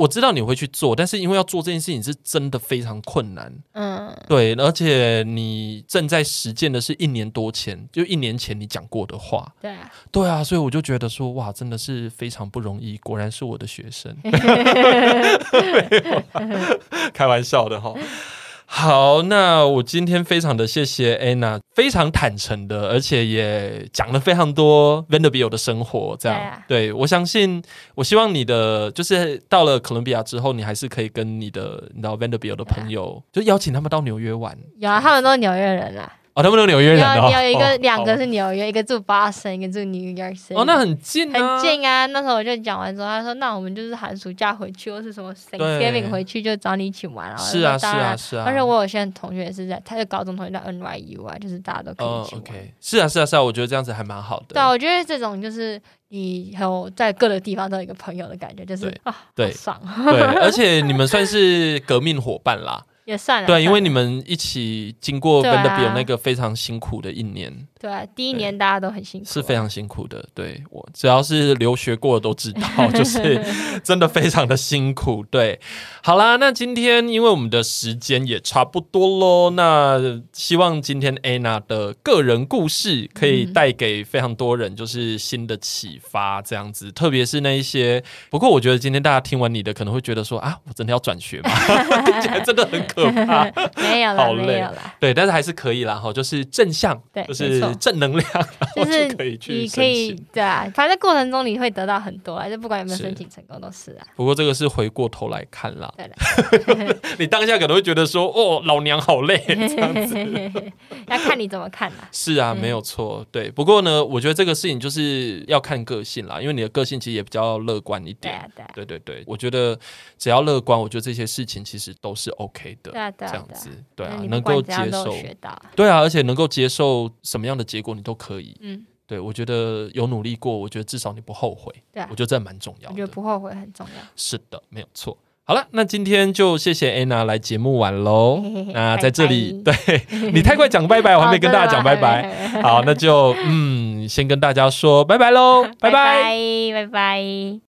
S2: 我知道你会去做，但是因为要做这件事情是真的非常困难，嗯，对，而且你正在实践的是一年多前，就一年前你讲过的话，对啊，对啊，所以我就觉得说，哇，真的是非常不容易，果然是我的学生，开玩笑的哈。好，那我今天非常的谢谢 Anna，非常坦诚的，而且也讲了非常多 Vanderbilt 的生活，这样，对，啊、对，我相信，我希望你的就是到了哥伦比亚之后，你还是可以跟你的你知道 Vanderbilt 的朋友，啊、就邀请他们到纽约玩，有啊，他们都是纽约人啊。哦，他们都纽约人哦。有有一个，两个是纽约，一个住巴森，一个住 New York City。哦，那很近啊。很近啊！那时候我就讲完之后，他说：“那我们就是寒暑假回去，或是什么 Thanksgiving 回去，就找你一起玩。”是啊，是啊，是啊。而且我有些同学也是在，他的高中同学在 NYU 啊，就是大家都可以一起玩。OK，是啊，是啊，是啊，我觉得这样子还蛮好的。对啊，我觉得这种就是你有在各个地方都有一个朋友的感觉，就是啊，对，爽。对，而且你们算是革命伙伴啦。也算了，对，因为你们一起经过 Vanderbilt 那个非常辛苦的一年。对啊，第一年大家都很辛苦，是非常辛苦的。对，我只要是留学过的都知道，就是真的非常的辛苦。对，好啦，那今天因为我们的时间也差不多喽，那希望今天 Anna 的个人故事可以带给非常多人就是新的启发，这样子。嗯、特别是那一些，不过我觉得今天大家听完你的可能会觉得说啊，我真的要转学吗？听起来真的很可怕。没有了，没有了。对，但是还是可以啦，哈，就是正向，对，就是。正能量，就是可以去你可以对啊，反正过程中你会得到很多啊，就不管有没有申请成功都是啊。不过这个是回过头来看啦，你当下可能会觉得说，哦，老娘好累这样子，要看你怎么看啦。是啊，没有错，对。不过呢，我觉得这个事情就是要看个性啦，因为你的个性其实也比较乐观一点。对啊，对，对对对，我觉得只要乐观，我觉得这些事情其实都是 OK 的。对啊，这样子，对啊，能够接受，对啊，而且能够接受什么样的。
S1: 的结果你都可以。
S2: 嗯，
S1: 对，我觉得有努力过，我觉得至少你不后悔。
S2: 对啊，
S1: 我觉得这蛮重要的。
S2: 我觉得不后悔很重要。
S1: 是的，没有错。好了，那今天就谢谢 Anna 来节目玩喽。那在这里，拜拜对你太快讲拜拜，我还没跟大家讲拜拜。好，那就嗯，先跟大家说拜拜喽，拜拜。
S2: 拜拜。